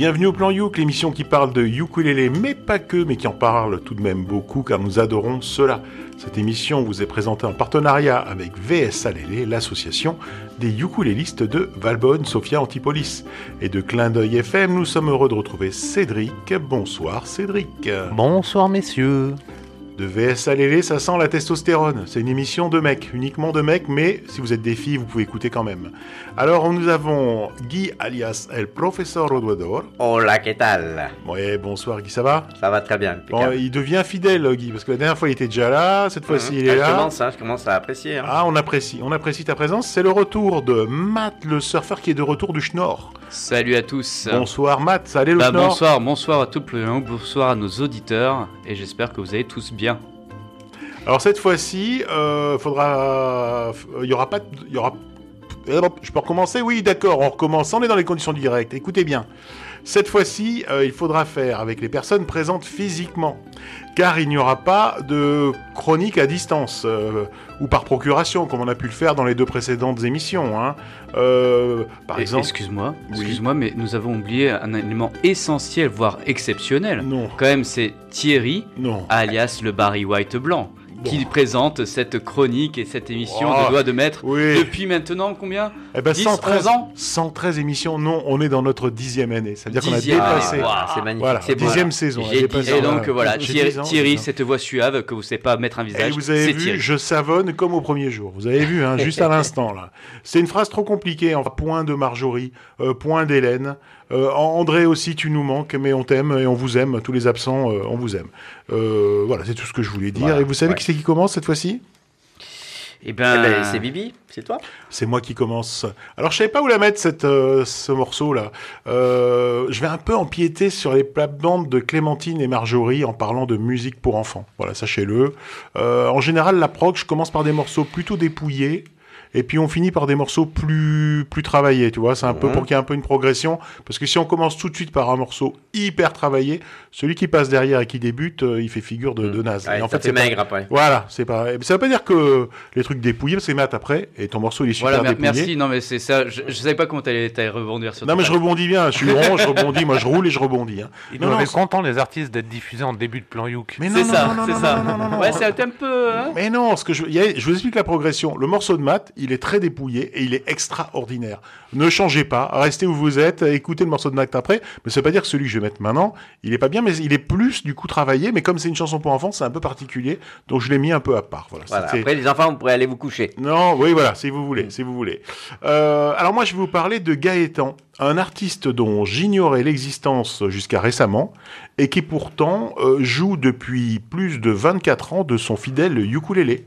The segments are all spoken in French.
Bienvenue au Plan Youk, l'émission qui parle de ukulélé, mais pas que, mais qui en parle tout de même beaucoup, car nous adorons cela. Cette émission vous est présentée en partenariat avec VS Alélé, l'association des ukulélistes de Valbonne, Sophia Antipolis. Et de Clin d'œil FM, nous sommes heureux de retrouver Cédric. Bonsoir Cédric. Bonsoir messieurs. De VS Alélé, ça sent la testostérone. C'est une émission de mecs, uniquement de mecs, mais si vous êtes des filles, vous pouvez écouter quand même. Alors, nous avons Guy alias El Professeur Rodoador. Hola, ¿qué tal? Ouais, bonsoir Guy, ça va? Ça va très bien. Bon, il devient fidèle Guy, parce que la dernière fois il était déjà là, cette fois-ci il est je là. Commence, hein, je commence à apprécier. hein. Ah, on apprécie, on apprécie ta présence. C'est le retour de Matt, le surfeur qui est de retour du Schnorr. Salut à tous. Bonsoir Matt, allait le Bah, Schnorr bonsoir, bonsoir à tout le monde, bonsoir à nos auditeurs et j'espère que vous allez tous bien. Alors cette fois-ci, euh, faudra, il y aura pas. Euh, Je peux recommencer? Oui, d'accord, on recommence. On est dans les conditions du direct. Écoutez bien. Cette fois-ci, euh, il faudra faire avec les personnes présentes physiquement, car il n'y aura pas de chronique à distance euh, ou par procuration, comme on a pu le faire dans les deux précédentes émissions. hein. Euh, par Et- exemple, Excuse-moi, Oui. excuse-moi, mais nous avons oublié un élément essentiel, voire exceptionnel. non, Quand même, c'est Thierry, non. alias le Barry White blanc, qui présente cette chronique et cette émission Oh, de doigt de maître Oui. depuis maintenant combien Eh ben, 10, 113, 11 ans 113 émissions. Non, on est dans notre dixième année. Ça veut dire qu'on a Dixième dépassé. Ah, c'est magnifique. Voilà, c'est dixième saison. Et donc Voilà. Thierry, 10 ans, Thierry, j'ai 10 ans. cette voix suave que vous ne savez pas mettre un Et visage, vous avez vu, Thierry. je savonne comme au premier jour. Vous avez vu, hein, juste à l'instant là. C'est une phrase trop compliquée. Enfin, point de Marjorie, euh, point d'Hélène. Euh, André aussi, tu nous manques, mais on t'aime et on vous aime. Tous les absents, euh, on vous aime. Euh, voilà, c'est tout ce que je voulais dire. Voilà, et vous savez ouais. qui c'est qui commence cette fois-ci? Eh Eh ben, ben, c'est Bibi, c'est toi? C'est moi qui commence. Alors, je savais pas où la mettre, cette, euh, ce morceau-là. Euh, je vais un peu empiéter sur les plates-bandes de Clémentine et Marjorie en parlant de musique pour enfants. Voilà, sachez-le. Euh, en général, la prog, je commence par des morceaux plutôt dépouillés. Et puis on finit par des morceaux plus plus travaillés, tu vois. C'est un peu pour qu'il y ait un peu une progression, parce que si on commence tout de suite par un morceau hyper travaillé, celui qui passe derrière et qui débute, euh, il fait figure de, de naze. Ouais, et en ça fait, c'est pas- maigre après. Voilà, c'est pas. Ça veut pas dire que les trucs dépouillés, parce que Matt après, et ton morceau il est super voilà, dépouillé. merci. Non, mais c'est ça. Je, je savais pas comment t'allais rebondir sur Non mais je rebondis bien, je suis rond, je rebondis, moi je roule et je rebondis. Hein. Ils Non, non, les artistes d'être diffusés en début de plan Youk. Mais C'est non, ça, non, non, c'est non, ça. non, non, non, non. Ouais, c'est un peu. Hein Mais non, ce que je, il y a- je vous explique la progression. Le morceau de maths, il est très dépouillé et il est extraordinaire. Ne changez pas, restez où vous êtes, écoutez le morceau de maths après. Mais ça veut pas dire que celui que je vais mettre maintenant, il est pas bien, mais il est plus du coup travaillé. Mais comme c'est une chanson pour enfants, c'est un peu particulier, donc je l'ai mis un peu à part. Voilà. Après, les enfants, vous pourrez aller vous coucher. Non, oui, voilà, si vous voulez, si vous voulez. Euh, alors moi, je vais vous parler de Gaëtan, un artiste dont j'ignorais l'existence jusqu'à récemment, et qui pourtant euh, joue depuis plus de 24 ans de son fidèle ukulélé.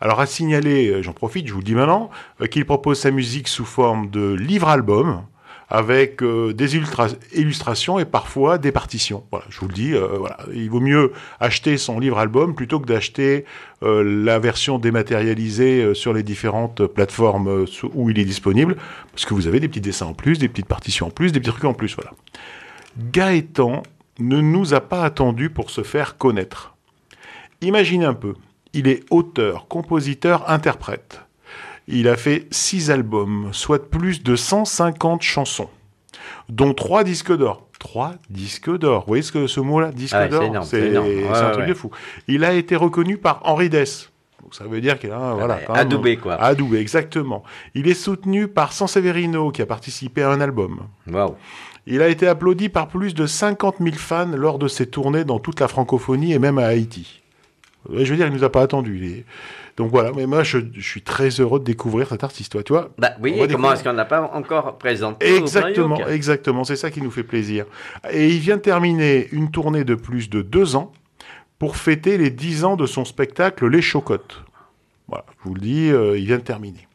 Alors à signaler, euh, j'en profite, je vous le dis maintenant, euh, qu'il propose sa musique sous forme de livre-album, avec euh, des illustrations et parfois des partitions. Voilà, je vous le dis, voilà, il vaut mieux acheter son livre-album plutôt que d'acheter la version dématérialisée sur les différentes plateformes où il est disponible, parce que vous avez des petits dessins en plus, des petites partitions en plus, des petits trucs en plus, voilà. Gaëtan ne nous a pas attendu pour se faire connaître. Imaginez un peu, il est auteur, compositeur, interprète. Il a fait six albums, soit plus de 150 chansons, dont trois disques d'or. Trois disques d'or. Vous voyez ce, que, ce mot-là, disque Ah d'or C'est Ouais, un truc ouais. de fou. Il a été reconnu par Henri Dess. Donc ça veut dire qu'il a voilà, ouais, adoubé, quoi. Adoubé, exactement. Il est soutenu par Sanseverino qui a participé à un album. Waouh. Il a été applaudi par plus de 50 000 fans lors de ses tournées dans toute la francophonie et même à Haïti. Je veux dire, il nous a pas attendu. il est- Donc voilà, mais moi je, je suis très heureux de découvrir cet artiste. Toi, tu vois Bah oui, et comment est-ce qu'on n'a pas encore présenté Exactement, exactement, c'est ça qui nous fait plaisir. Et il vient de terminer une tournée de plus de deux ans pour fêter les dix ans de son spectacle Les Chocottes. Voilà, je vous le dis, euh, il vient de terminer.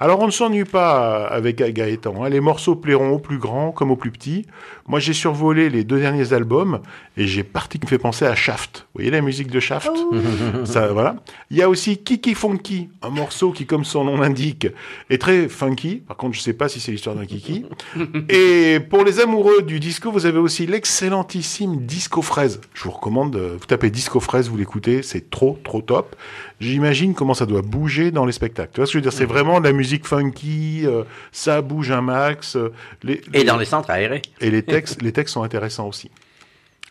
Alors on ne s'ennuie pas avec Gaëtan, hein. les morceaux plairont aux plus grands comme aux plus petits. Moi j'ai survolé les deux derniers albums et j'ai parti qui me fait penser à Shaft. Vous voyez la musique de Shaft? Ça, voilà. Il y a aussi Kiki Funky, un morceau qui, comme son nom l'indique, est très funky. Par contre, je sais pas si c'est l'histoire d'un Kiki. Et pour les amoureux du disco, vous avez aussi l'excellentissime Disco Fraise. Je vous recommande, euh, vous tapez Disco Fraise, vous l'écoutez, c'est trop, trop top. J'imagine comment ça doit bouger dans les spectacles. Tu vois ce que je veux dire? C'est vraiment de la musique funky, euh, ça bouge un max. euh, les- Et dans les centres aérés. et les textes, les textes sont intéressants aussi.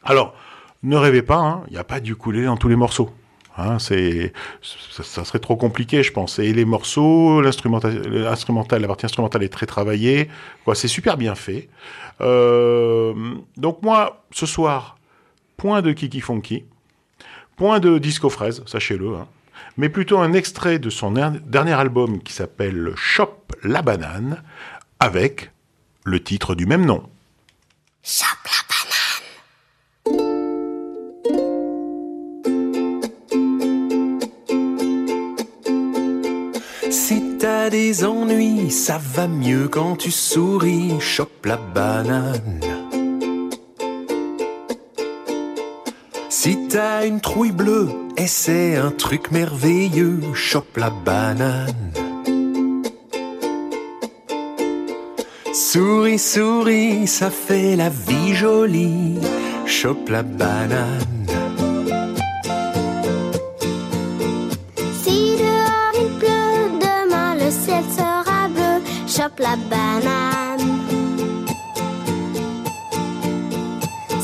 Alors, ne rêvez pas, hein, il n'y a pas du ukulélé dans tous les morceaux. Hein, c'est, ça, ça serait trop compliqué, je pense. Et les morceaux, l'instrumental, l'instrumental, la partie instrumentale est très travaillée. Quoi, c'est super bien fait. Euh, donc moi, ce soir, point de Kiki Funky, point de Disco Fraise, sachez-le, hein, mais plutôt un extrait de son er- dernier album qui s'appelle Shop la banane, avec le titre du même nom. Si t'as des ennuis, ça va mieux quand tu souris, chope la banane. Si t'as une trouille bleue, essaie un truc merveilleux, chope la banane. Souris, souris, ça fait la vie jolie, chope la banane. Si dehors il pleut, demain le ciel sera bleu. Chope la banane.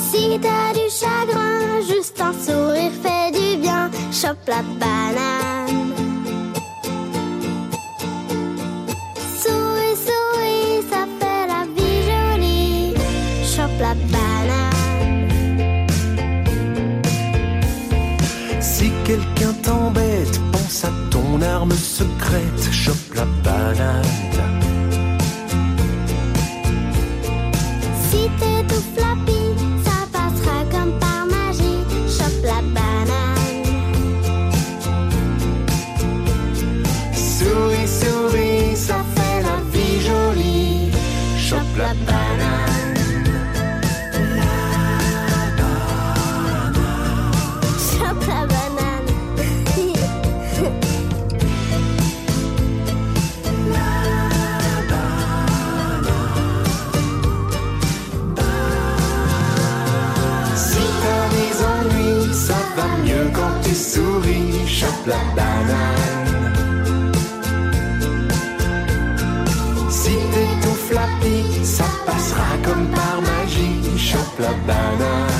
Si t'as du chagrin, juste un sourire fait. Chope la banane. Souris, souris, ça fait la vie jolie. Chope la banane. Si quelqu'un t'embête, pense à ton arme secrète, chope la banane. La banane. Si t'es tout flappy, ça passera comme par magie, chope la banane.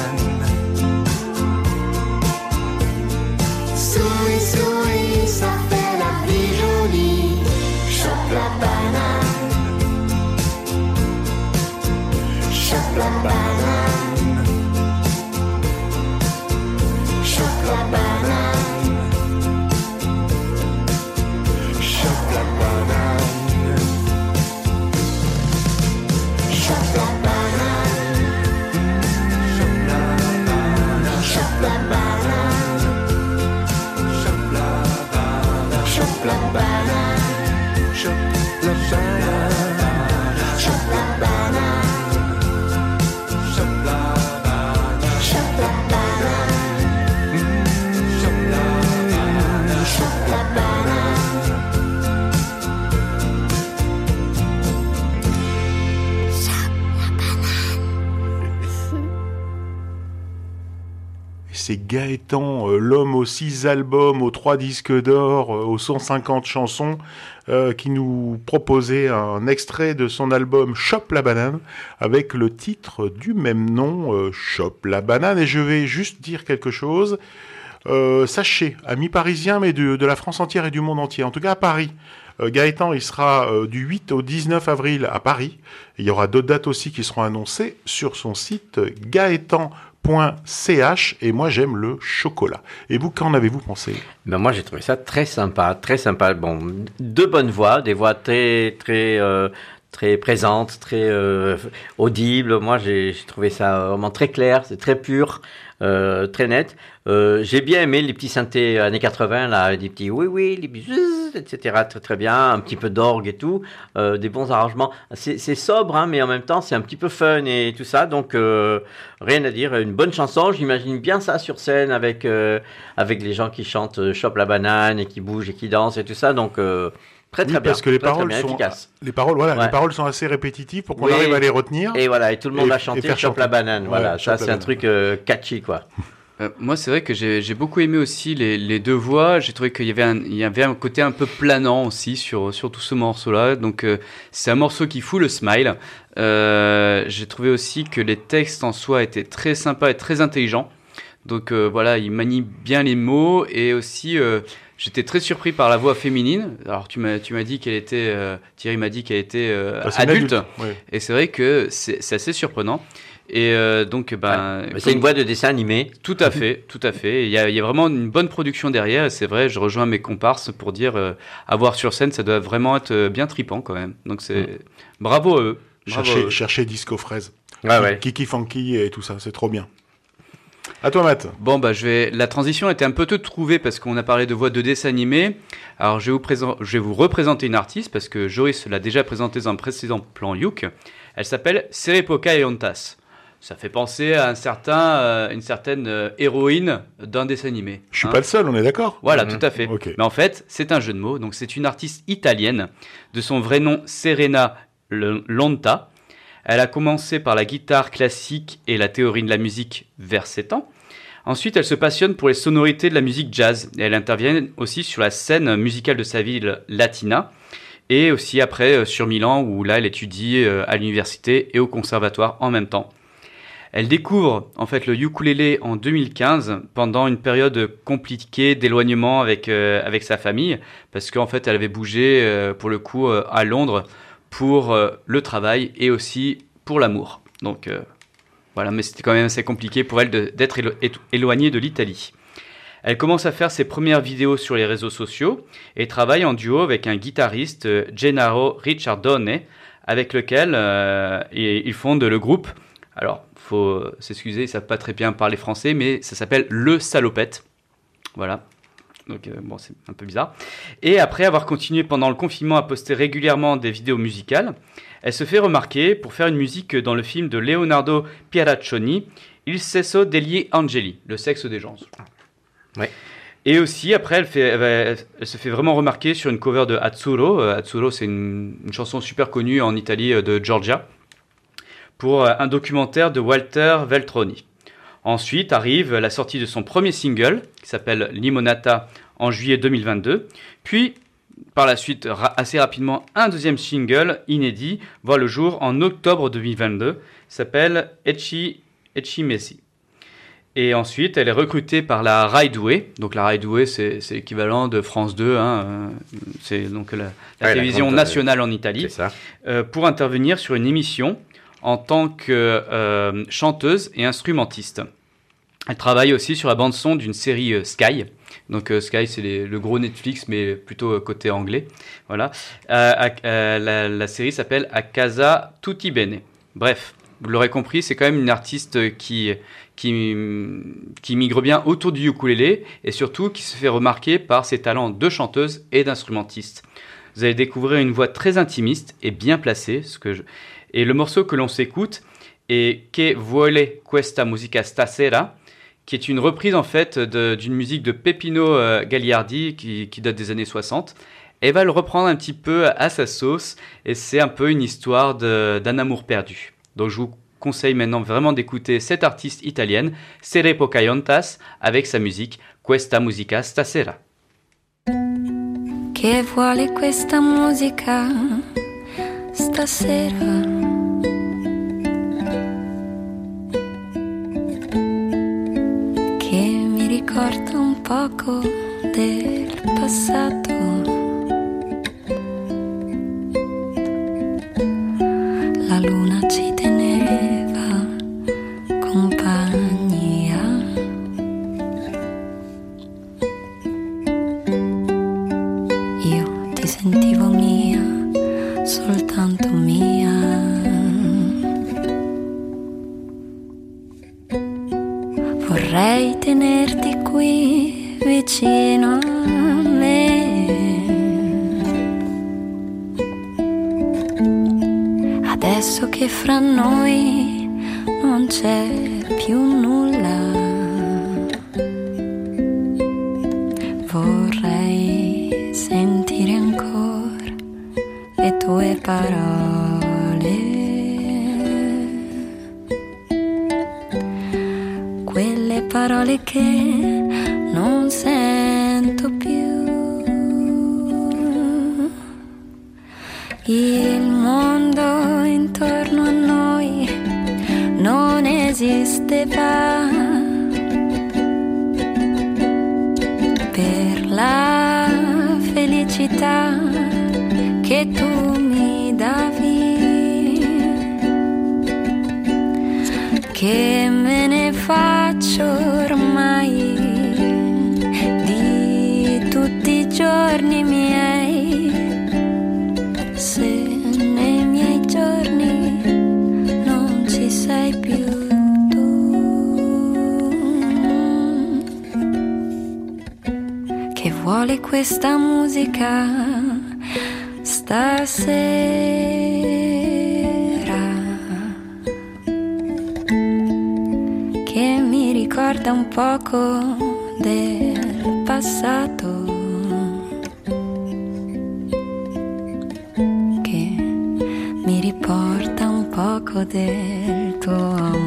C'est Gaëtan, euh, l'homme aux six albums, aux trois disques d'or, euh, aux 150 chansons, euh, qui nous proposait un extrait de son album Chop la banane, avec le titre du même nom, euh, Chop la banane. Et je vais juste dire quelque chose. Euh, sachez, amis parisiens, mais de, la France entière et du monde entier, en tout cas à Paris, euh, Gaëtan, il sera euh, du 8 au 19 avril à Paris. Il y aura d'autres dates aussi qui seront annoncées sur son site euh, gaëtan.ch et moi j'aime le chocolat. Et vous, qu'en avez-vous pensé Ben moi j'ai trouvé ça très sympa, très sympa. Bon, deux bonnes voix, des voix très très euh, très présentes, très euh, audibles. Moi j'ai trouvé ça vraiment très clair, c'est très pur, euh, très net. Euh, j'ai bien aimé les petits synthés années 80 là, des petits oui oui, les zzzz, etc. Très très bien, un petit peu d'orgue et tout, euh, des bons arrangements. C'est sobre hein, mais en même temps c'est un petit peu fun et tout ça. Donc euh, rien à dire, une bonne chanson. J'imagine bien ça sur scène avec avec les gens qui chantent Chope la banane et qui bougent et qui dansent et tout ça. Donc très très Oui, bien. parce que les très, très paroles bien, sont efficaces. les paroles voilà, Ouais. les paroles sont assez répétitives pour qu'on Oui. arrive à les retenir. Et voilà, et tout le monde Et- va chanter Chope la banane. Ouais, voilà, ça c'est un truc euh, catchy quoi. Euh, moi, c'est vrai que j'ai beaucoup aimé aussi les, les deux voix. J'ai trouvé qu'il y avait un, il y avait un côté un peu planant aussi sur, sur tout ce morceau-là. Donc, euh, c'est un morceau qui fout le smile. Euh, j'ai trouvé aussi que les textes en soi étaient très sympas et très intelligents. Donc, voilà, il manie bien les mots et aussi. J'étais très surpris par la voix féminine. Alors tu m'as tu m'as dit qu'elle était euh, Thierry m'a dit qu'elle était euh, une adulte. Ouais. et c'est vrai que c'est assez surprenant. Et euh, donc ben C'est une voix de dessin animé. tout à fait, tout à fait. Il y, a, il y a vraiment une bonne production derrière. C'est vrai, je rejoins mes comparses pour dire, euh, à voir sur scène, ça doit vraiment être euh, bien tripant quand même. Donc c'est bravo à eux. Bravo à Cherchez, eux. cherchez Disco Fraise. Ouais, ouais. Kiki Funky et tout ça, c'est trop bien. À toi, Matt. Bon bah je vais. La transition était un peu toute trouvée parce qu'on a parlé de voix de dessin animé. Alors je vais vous présenter, je vais vous représenter une artiste parce que Joris l'a déjà présentée dans un précédent plan Youk. Elle s'appelle Serepoka Eontas. Ça fait penser à un certain, euh, une certaine euh, héroïne d'un dessin animé. Je suis hein. pas le seul, on est d'accord? Voilà, tout à fait. Mais en fait, c'est un jeu de mots. Donc, c'est une artiste italienne. De son vrai nom, Serena Lonta. Elle a commencé par la guitare classique et la théorie de la musique vers 7 ans. Ensuite, elle se passionne pour les sonorités de la musique jazz. Et elle intervient aussi sur la scène musicale de sa ville, Latina. Et aussi après euh, sur Milan, où là, elle étudie à l'université et au conservatoire en même temps. Elle découvre en fait le ukulélé en 2015 pendant une période compliquée d'éloignement avec euh, avec sa famille parce qu'en fait elle avait bougé euh, pour le coup euh, à Londres pour le travail et aussi pour l'amour. Donc voilà, mais c'était quand même assez compliqué pour elle d'être éloignée de l'Italie. Elle commence à faire ses premières vidéos sur les réseaux sociaux et travaille en duo avec un guitariste, Gennaro Ricciardone, avec lequel ils fondent le groupe. Alors, faut s'excuser, ils savent pas très bien parler français, mais ça s'appelle Le Salopette. Voilà. Donc, euh, bon, c'est un peu bizarre. Et après avoir continué pendant le confinement à poster régulièrement des vidéos musicales, elle se fait remarquer pour faire une musique dans le film de Leonardo Pieraccioni, Il sesso degli angeli, le sexe des gens. Ouais. Et aussi, après, elle, fait, elle, va- elle se fait vraiment remarquer sur une cover de Azzurro. Euh, Azzurro, c'est une, une chanson super connue en Italie euh, de Georgia, pour euh, un documentaire de Walter Veltroni. Ensuite arrive la sortie de son premier single, qui s'appelle Limonata, en juillet 2022. Puis, par la suite, assez rapidement, un deuxième single inédit voit le jour en octobre 2022, qui s'appelle Echi, Echi Messi. Et ensuite, elle est recrutée par la Raidoué. Donc la Raidoué, c'est l'équivalent de France 2. hein, euh, c'est donc la, la Ouais, la télévision grande, euh, nationale en Italie ça. euh, pour intervenir sur une émission en tant que euh, chanteuse et instrumentiste. Elle travaille aussi sur la bande son d'une série euh, Sky. Donc euh, Sky, c'est le gros Netflix, mais plutôt côté anglais. Voilà. La série s'appelle A Casa Tutti Bene. Bref, vous l'aurez compris, c'est quand même une artiste qui qui, qui migre bien autour du ukulélé et surtout qui se fait remarquer par ses talents de chanteuse et d'instrumentiste. Vous allez découvrir une voix très intimiste et bien placée. Ce que. Et le morceau que l'on s'écoute est Che vuole questa musica stasera, qui est une reprise en fait d'une musique de Peppino euh, Gagliardi qui, date des années 60. Elle va le reprendre un petit peu à sa sauce et c'est un peu une histoire d'un amour perdu. Donc je vous conseille maintenant vraiment d'écouter cette artiste italienne, Sere Pocahontas, avec sa musique Questa musica stasera. Che vuole questa musica stasera? Che mi ricorda un poco del passato. carta que tú me. Que vuole questa musica stasera? Che mi ricorda un poco del passato. che mi riporta un poco del tuo amore.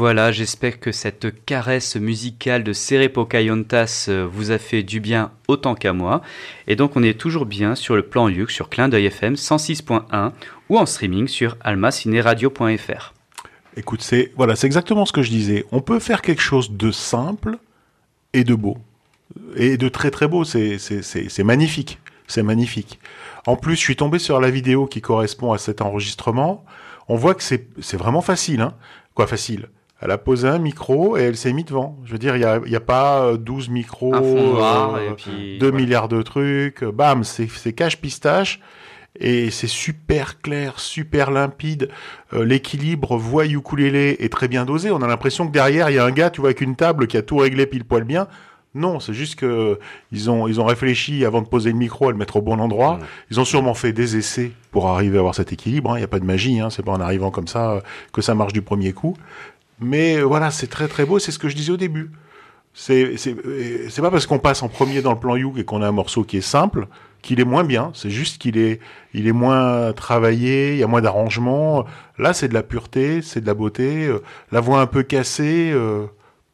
Voilà, j'espère que cette caresse musicale de Seré Pocahontas euh, vous a fait du bien autant qu'à moi. Et donc on est toujours bien sur le plan Yuk sur Clin d'œil FM 106.1 ou en streaming sur almacineradio.fr. Écoute, c'est voilà, c'est exactement ce que je disais. On peut faire quelque chose de simple et de beau et de très très beau. C'est magnifique, c'est magnifique. En plus, je suis tombé sur la vidéo qui correspond à cet enregistrement. On voit que c'est c'est vraiment facile, hein. Quoi facile? Elle a posé un micro et elle s'est mise devant. Je veux dire, il y a y a pas euh, 12 micros, Un fond noir euh, et puis 2 voilà. milliards de trucs. Bam, c'est cache pistache. Et c'est super clair, super limpide. Euh, L'équilibre voix ukulélé est très bien dosé. On a l'impression que derrière il y a un gars, tu vois, avec une table qui a tout réglé pile poil bien. Non, c'est juste que ils ont ils ont réfléchi avant de poser le micro à le mettre au bon endroit. Ils ont sûrement fait des essais pour arriver à avoir cet équilibre. hein. Il n'y a pas de magie. Hein. C'est pas en arrivant comme ça euh, que ça marche du premier coup. Mais euh, voilà, c'est très très beau. C'est ce que je disais au début. C'est euh, c'est pas parce qu'on passe en premier dans le plan Youk et qu'on a un morceau qui est simple qu'il est moins bien. C'est juste qu'il est il est moins travaillé. Il y a moins d'arrangement. Là, c'est de la pureté, c'est de la beauté. euh, la voix un peu cassée. euh,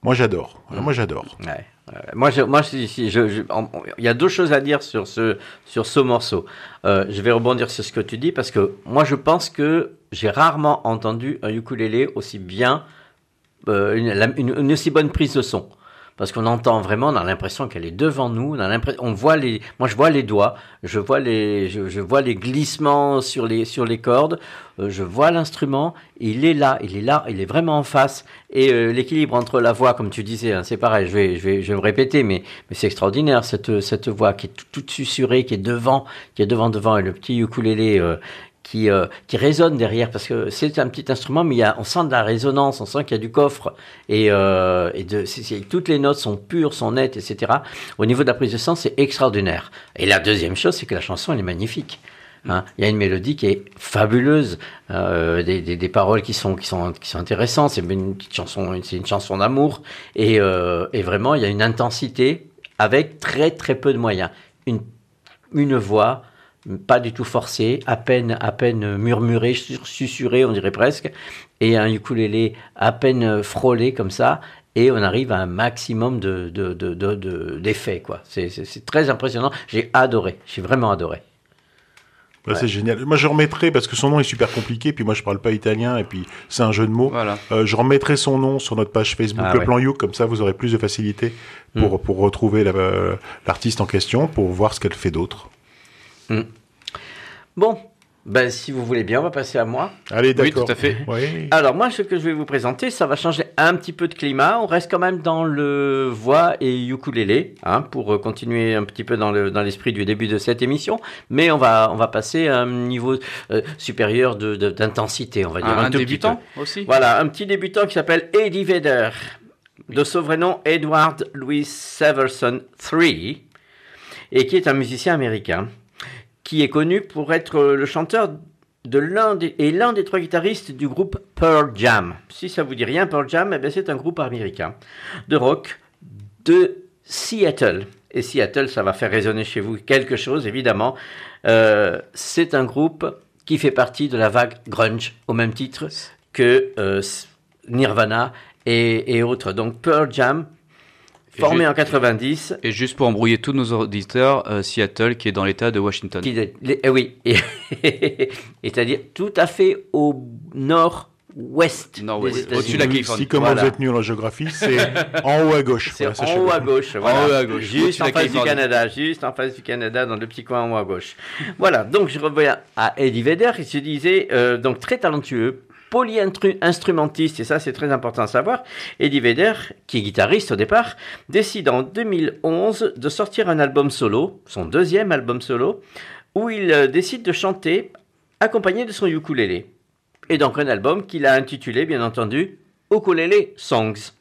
moi, j'adore. Moi, j'adore. Ouais. Euh, moi, je, moi, je, je- en- il y a deux choses à dire sur ce, sur ce morceau. Euh, je vais rebondir sur ce que tu dis parce que moi, je pense que j'ai rarement entendu un ukulélé aussi bien, euh, une, aussi bonne prise de son. Parce qu'on entend vraiment, on a l'impression qu'elle est devant nous. On a l'impression, on voit les, moi je vois les doigts, je vois les, je, vois les glissements sur les sur les cordes, euh, je vois l'instrument. Il est là, il est là, il est vraiment en face. Et euh, l'équilibre entre la voix, comme tu disais, hein, c'est pareil. Je vais, je vais, je vais me répéter, mais mais c'est extraordinaire cette cette voix qui est tout- toute susurrée, qui est devant, qui est devant devant, et le petit ukulélé. Qui, euh, qui résonne derrière parce que c'est un petit instrument mais il y a, on sent de la résonance on sent qu'il y a du coffre et, euh, et de, c'est- toutes les notes sont pures sont nettes etc au niveau de la prise de son c'est extraordinaire. Et la deuxième chose c'est que la chanson elle est magnifique hein. il y a une mélodie qui est fabuleuse euh, des, des, des paroles qui sont qui sont qui sont intéressantes. C'est une petite chanson c'est une chanson d'amour et, euh, et vraiment il y a une intensité avec très très peu de moyens. Une une voix pas du tout forcée, à peine, à peine murmurée, sur- susurrée, on dirait presque, et un ukulélé à peine frôlé comme ça, et on arrive à un maximum de, de, de, de- de- d'effets, quoi. C'est, c'est, c'est très impressionnant. J'ai adoré. J'ai vraiment adoré. Bah, C'est génial. Moi, je remettrai parce que son nom est super compliqué. Puis moi, je parle pas italien et puis c'est un jeu de mots. Voilà. Euh, je remettrai son nom sur notre page Facebook, Ah le ouais. plan You, comme ça vous aurez plus de facilité pour, pour retrouver la- euh, l'artiste en question, pour voir ce qu'elle fait d'autre. Bon, ben, si vous voulez bien, on va passer à moi. Allez, Oui, d'accord. tout à fait. Oui. Alors moi, ce que je vais vous présenter, ça va changer un petit peu de climat. On reste quand même dans le voix et ukulélé, hein, pour euh, continuer un petit peu dans le dans l'esprit du début de cette émission. Mais on va on va passer à un niveau euh, supérieur de de- d'intensité, on va dire Un, un, un tout petit débutant peu. aussi Voilà, un petit débutant qui s'appelle Eddie Vedder, de son vrai nom Edward Louis Severson III, et qui est un musicien américain qui est connu pour être le chanteur de l'un des, et l'un des trois guitaristes du groupe Pearl Jam. Si ça vous dit rien, Pearl Jam, eh bien, c'est un groupe américain de rock de Seattle. Et Seattle, ça va faire résonner chez vous quelque chose, évidemment. Euh, c'est un groupe qui fait partie de la vague grunge, au même titre que euh, Nirvana et, autres. Donc Pearl Jam, formé en 90, Et juste pour embrouiller tous nos auditeurs, euh, Seattle qui est dans l'état de Washington. qui, les- eh oui, c'est-à-dire tout à fait au nord-ouest Nord-ouest, des États-Unis. au-dessus de la Californie. Si comme Voilà. vous êtes nul en géographie, c'est en haut à gauche. C'est Voilà, en haut à gauche, voilà. haut à gauche, juste en face du. Canada, juste en face du Canada, dans le petit coin en haut à gauche. Voilà, donc je reviens à Eddie Vedder, il se disait euh, donc très talentueux, polyinstrumentiste, et ça c'est très important à savoir. Eddie Vedder, qui est guitariste au départ, décide en 2011 de sortir un album solo, son deuxième album solo, où il euh, décide de chanter accompagné de son ukulélé. Et donc un album qu'il a intitulé, bien entendu, Ukulele Songs.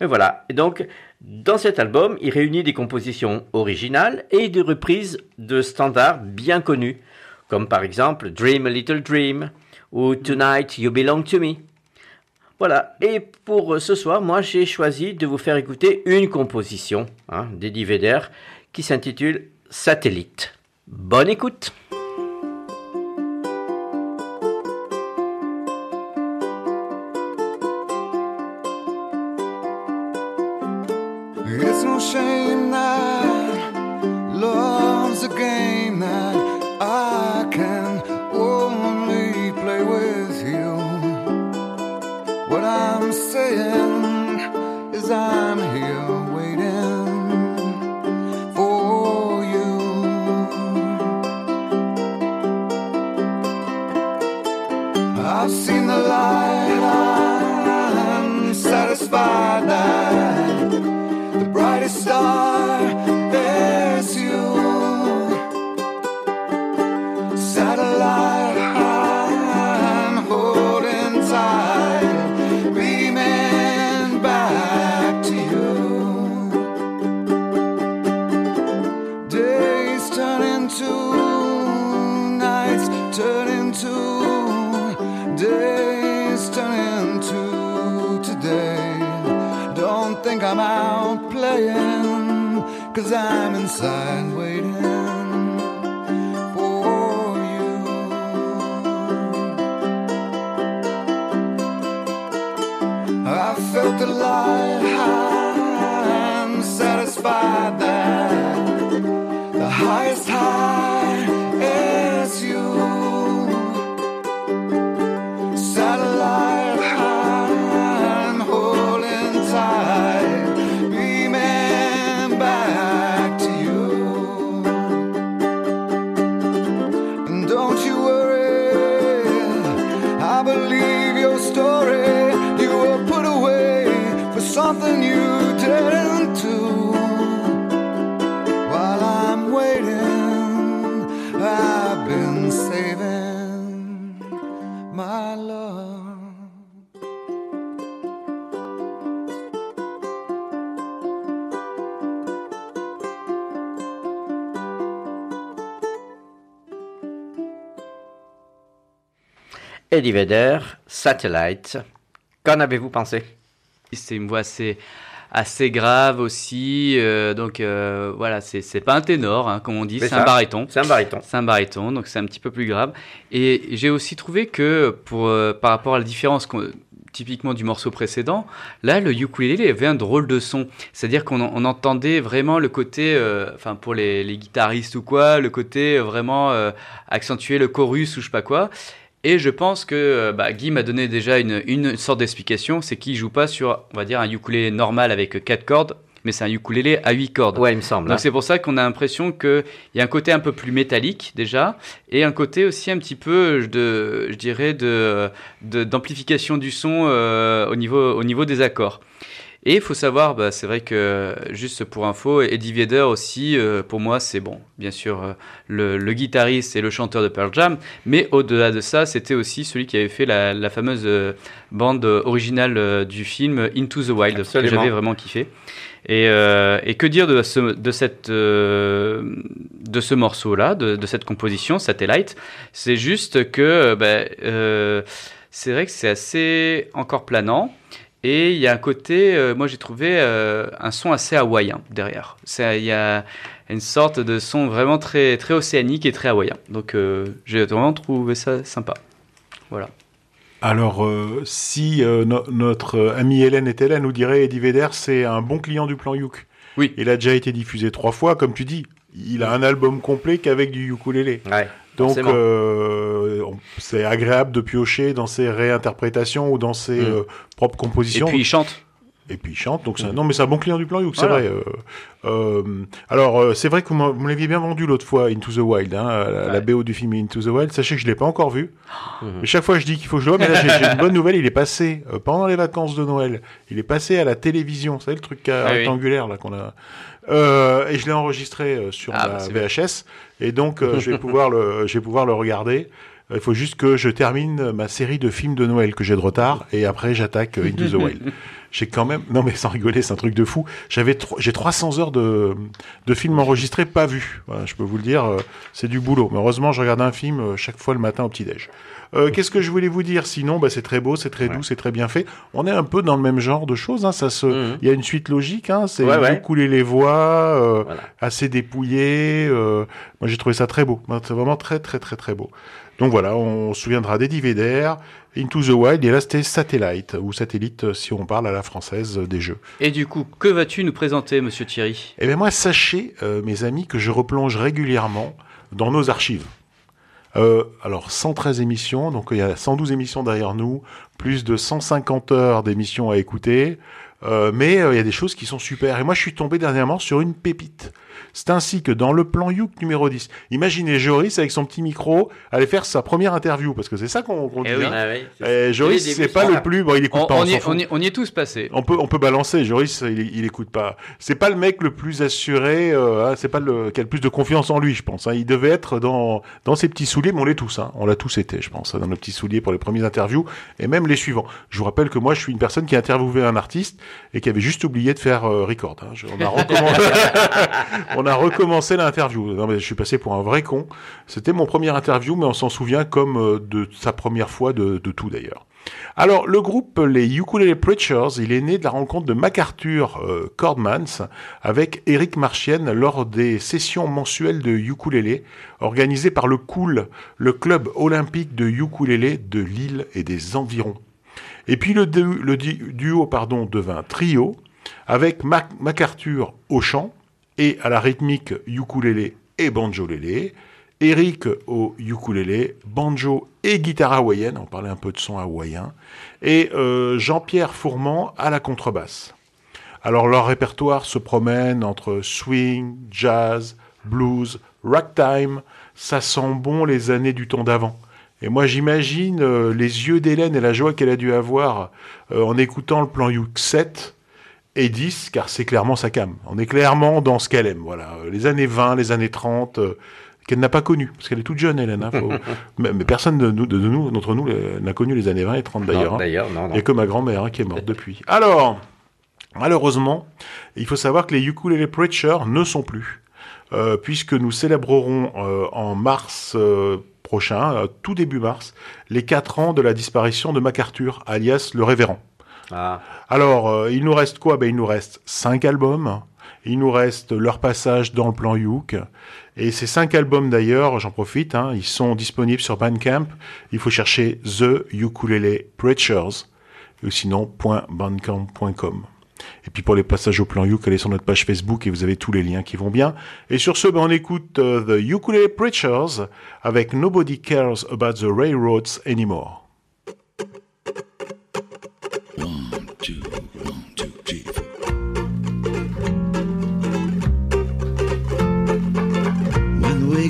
Et voilà. Et donc, dans cet album, il réunit des compositions originales et des reprises de standards bien connus, comme par exemple Dream a Little Dream ou Tonight You Belong to Me. Voilà. Et pour euh, ce soir, moi, j'ai choisi de vous faire écouter une composition hein, d'Eddie Vedder qui s'intitule Satellite. Bonne écoute. Satellite. Qu'en avez-vous pensé? C'est une voix assez, assez grave aussi. euh, donc euh, voilà, c'est pas un ténor, hein, comme on dit, C'est un baryton. C'est un baryton. C'est un baryton, donc c'est un petit peu plus grave. Et j'ai aussi trouvé que pour, euh, par rapport à la différence typiquement du morceau précédent, là le ukulélé avait un drôle de son. C'est-à-dire qu'on en- on entendait vraiment le côté, euh, enfin pour les, les guitaristes ou quoi, le côté vraiment euh, accentuer le chorus ou je sais pas quoi. Et je pense que euh, bah, Guy m'a donné déjà une, une sorte d'explication, c'est qu'il joue pas sur, on va dire, un ukulélé normal avec quatre cordes, mais c'est un ukulélé à huit cordes. Ouais, il me semble. hein. Donc c'est pour ça qu'on a l'impression qu'il y a un côté un peu plus métallique déjà, et un côté aussi un petit peu de, je dirais, de de- d'amplification du son euh, au niveau au niveau des accords. Et il faut savoir, bah, c'est vrai que juste pour info, Eddie Vedder aussi, euh, pour moi, c'est bon, bien sûr, euh, le, le guitariste et le chanteur de Pearl Jam, mais au-delà de ça, c'était aussi celui qui avait fait la, la fameuse euh, bande originale du film Into the Wild, que j'avais vraiment kiffé. Et, et que dire de, ce, de, cette, de ce morceau-là, de, de cette composition, Satellite? C'est juste que euh, c'est vrai que c'est assez encore planant. Et il y a un côté, euh, moi j'ai trouvé euh, un son assez hawaïen derrière. Il y a une sorte de son vraiment très, très océanique et très hawaïen. Donc euh, j'ai vraiment trouvé ça sympa. Voilà. Alors, euh, si euh, no- notre euh, amie Hélène était là, elle nous dirait Eddie Vedder, c'est un bon client du plan Youk. Oui. Il a déjà été diffusé trois fois, comme tu dis. Il a un album complet qu'avec du ukulélé. Ouais, Donc, euh, c'est agréable de piocher dans ses réinterprétations ou dans ses Mm. euh, propres Et compositions. puis il chante. Et puis il chante, donc c'est- non mais c'est un bon client du plan Youk, c'est Voilà. vrai. euh, alors c'est vrai que vous l'aviez bien vendu l'autre fois, Into the Wild, hein, la. BO du film Into the Wild. Sachez que je l'ai pas encore vu. Mhm. Mais chaque fois je dis qu'il faut que je le vois, mais là j'ai une bonne nouvelle, il est passé pendant les vacances de Noël. Il est passé à la télévision, vous savez le truc Ah oui. rectangulaire là qu'on a. Euh, et je l'ai enregistré euh, sur Ah, la bah. VHS, et donc euh, je vais pouvoir le, je vais pouvoir le regarder. Il faut juste que je termine ma série de films de Noël que j'ai de retard, et après j'attaque euh, Into the Wild. J'ai quand même, non mais sans rigoler, c'est un truc de fou. J'avais, tro- j'ai 300 heures de, de films enregistrés pas vus. Voilà, je peux vous le dire, euh, c'est du boulot. Mais heureusement, je regarde un film chaque fois le matin au petit déj. Euh, Qu'est-ce que je voulais vous dire? Sinon, bah, c'est très beau, c'est très doux, c'est très bien fait. On est un peu dans le même genre de choses. Hein, ça se, il Mhm. y a une suite logique. Hein, c'est Ouais, ouais. couler les voix, euh, Voilà. assez dépouillé. euh, moi, j'ai trouvé ça très beau. C'est vraiment très, très, très, très beau. Donc voilà, on se souviendra d'Eddie Vedder, Into the Wild, et là c'était Satellite, ou Satellite euh, si on parle à la française euh, des jeux. Et du coup, que vas-tu nous présenter, monsieur Thierry? Eh bien moi, sachez, euh, mes amis, que je replonge régulièrement dans nos archives. Euh, alors, 113 émissions, donc il y a 112 émissions derrière nous, plus de 150 heures d'émissions à écouter, euh, mais euh, il y a des choses qui sont super. Et moi, je suis tombé dernièrement sur une pépite. C'est ainsi que dans le plan Youk numéro 10, imaginez Joris avec son petit micro aller faire sa première interview, parce que c'est ça qu'on qu'on Eh dit. oui. hein. Ah oui, Eh, Joris, c'est pas le plus... Bon, il écoute on, pas, on on y, on y- on y est tous passés. On peut, on peut balancer. Joris, il, il écoute pas. C'est pas le mec le plus assuré. Euh, hein, c'est pas le qui a le plus de confiance en lui, je pense. hein. Il devait être dans dans ses petits souliers, mais on l'est tous. Hein. On l'a tous été, je pense, dans nos petits souliers pour les premières interviews et même les suivants. Je vous rappelle que moi, je suis une personne qui a interviewé un artiste et qui avait juste oublié de faire euh, record. hein. On, a recommencé, l'interview. Non, mais je suis passé pour un vrai con. C'était mon premier interview, mais on s'en souvient comme euh, de sa première fois de, de tout d'ailleurs. Alors, le groupe Les Ukulele Preachers, il est né de la rencontre de MacArthur euh, Cordmans avec Eric Marchienne lors des sessions mensuelles de ukulélé organisées par le COOL, le club olympique de ukulélé de Lille et des environs. Et puis le, du- le du- duo pardon, devint trio avec Mac- MacArthur au chant et à la rythmique ukulélé et banjolélé, Eric au ukulélé, banjo et guitare hawaïenne, on parlait un peu de son hawaïen, et euh, Jean-Pierre Fourmand à la contrebasse. Alors leur répertoire se promène entre swing, jazz, blues, ragtime, ça sent bon les années du temps d'avant. Et moi j'imagine euh, les yeux d'Hélène et la joie qu'elle a dû avoir euh, en écoutant le plan Youk 7 et 10, car c'est clairement sa cam. On est clairement dans ce qu'elle aime. Voilà, Euh, les années 20, les années 30, euh, qu'elle n'a pas connues, parce qu'elle est toute jeune, Hélène. hein, faut- mais, mais personne de nous, de nous, d'entre nous, euh, n'a connu les années 20 et 30 d'ailleurs. Hein. D'ailleurs, non, Il non. n'y a que ma grand-mère hein, qui est morte depuis. Alors, malheureusement, il faut savoir que les Ukulele Preachers ne sont plus, euh, puisque nous célébrerons euh, en mars euh, prochain, euh, tout début mars, les 4 ans de la disparition de MacArthur, alias le révérend. Ah, Alors, euh, il nous reste quoi? Ben, Il nous reste 5 albums. Il nous reste leur passage dans le plan Youk. Et ces cinq albums d'ailleurs, j'en profite, hein, ils sont disponibles sur Bandcamp. Il faut chercher The Ukulele Preachers, ou sinon .bandcamp.com. Et puis pour les passages au plan Youk, allez sur notre page Facebook et vous avez tous les liens qui vont bien. Et sur ce, ben, on écoute euh, The Ukulele Preachers avec Nobody Cares About the Railroads Anymore.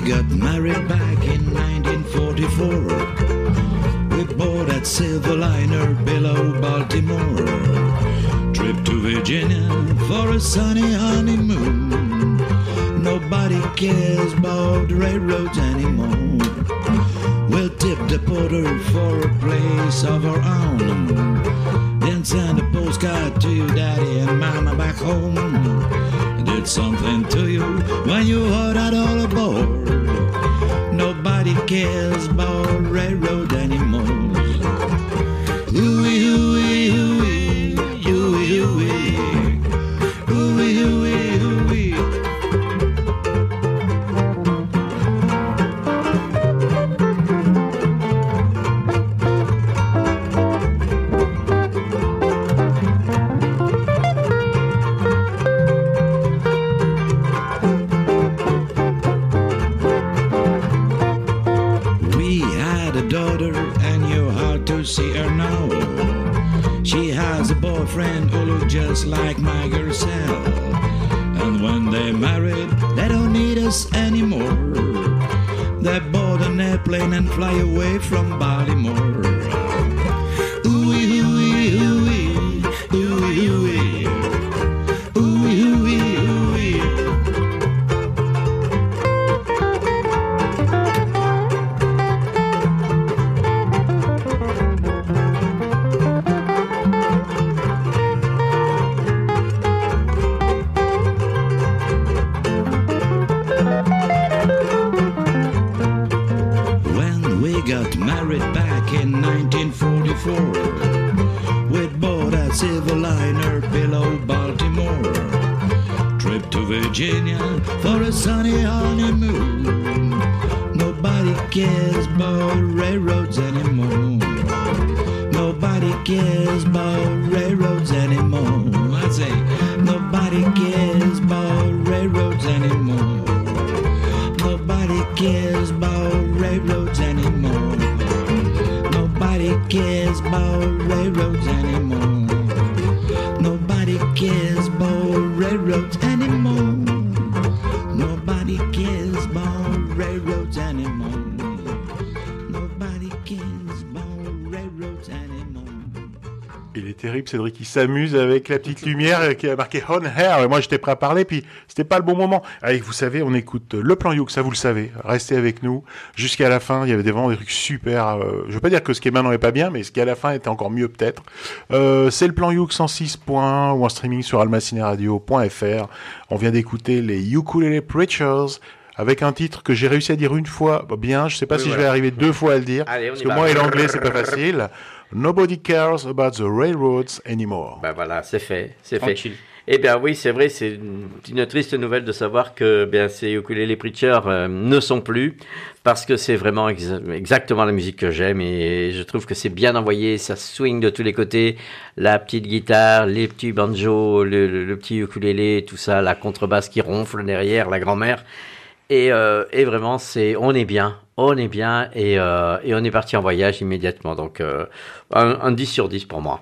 Got married back in 1944, we below Baltimore. to Virginia for a sunny honeymoon. Nobody cares about the railroads anymore. We'll tip the porter for a place of our own. Then send a postcard to your daddy and mama back home. Did something to you when you heard that all aboard. Nobody cares about railroad anymore. Just like my girl. And when they married, they don't need us anymore. They bought an airplane and fly away from Baltimore. S'amuse avec la petite lumière qui a marqué On Hair. Et moi, j'étais prêt à parler, puis c'était pas le bon moment. Allez, vous savez, on écoute le plan Youk, ça vous le savez. Restez avec nous jusqu'à la fin. Il y avait des vraiment des trucs super. euh, je veux pas dire que ce qui est maintenant est pas bien, mais ce qui est à la fin était encore mieux peut-être. Euh, c'est le plan Youk 106. points, ou en streaming sur almacineradio.fr. On vient d'écouter les Ukulele Preachers. Avec un titre que j'ai réussi à dire une fois bien, je sais pas Oui, si je vais arriver deux fois à le dire, Allez, parce que va. moi et l'anglais c'est pas facile. Nobody cares about the railroads anymore. Ben voilà, c'est fait, c'est fait. Eh bien oui, c'est vrai, c'est une, une triste nouvelle de savoir que bien ces ukulélé preachers euh, ne sont plus parce que c'est vraiment exa- exactement la musique que j'aime et je trouve que c'est bien envoyé, ça swing de tous les côtés, la petite guitare, les petits banjos, le, le- le petit ukulélé, tout ça, la contrebasse qui ronfle derrière, la grand-mère. Et, euh, et vraiment, c'est, on est bien, on est bien et, euh, on est parti en voyage immédiatement. Donc euh, un, un 10 sur 10 pour moi.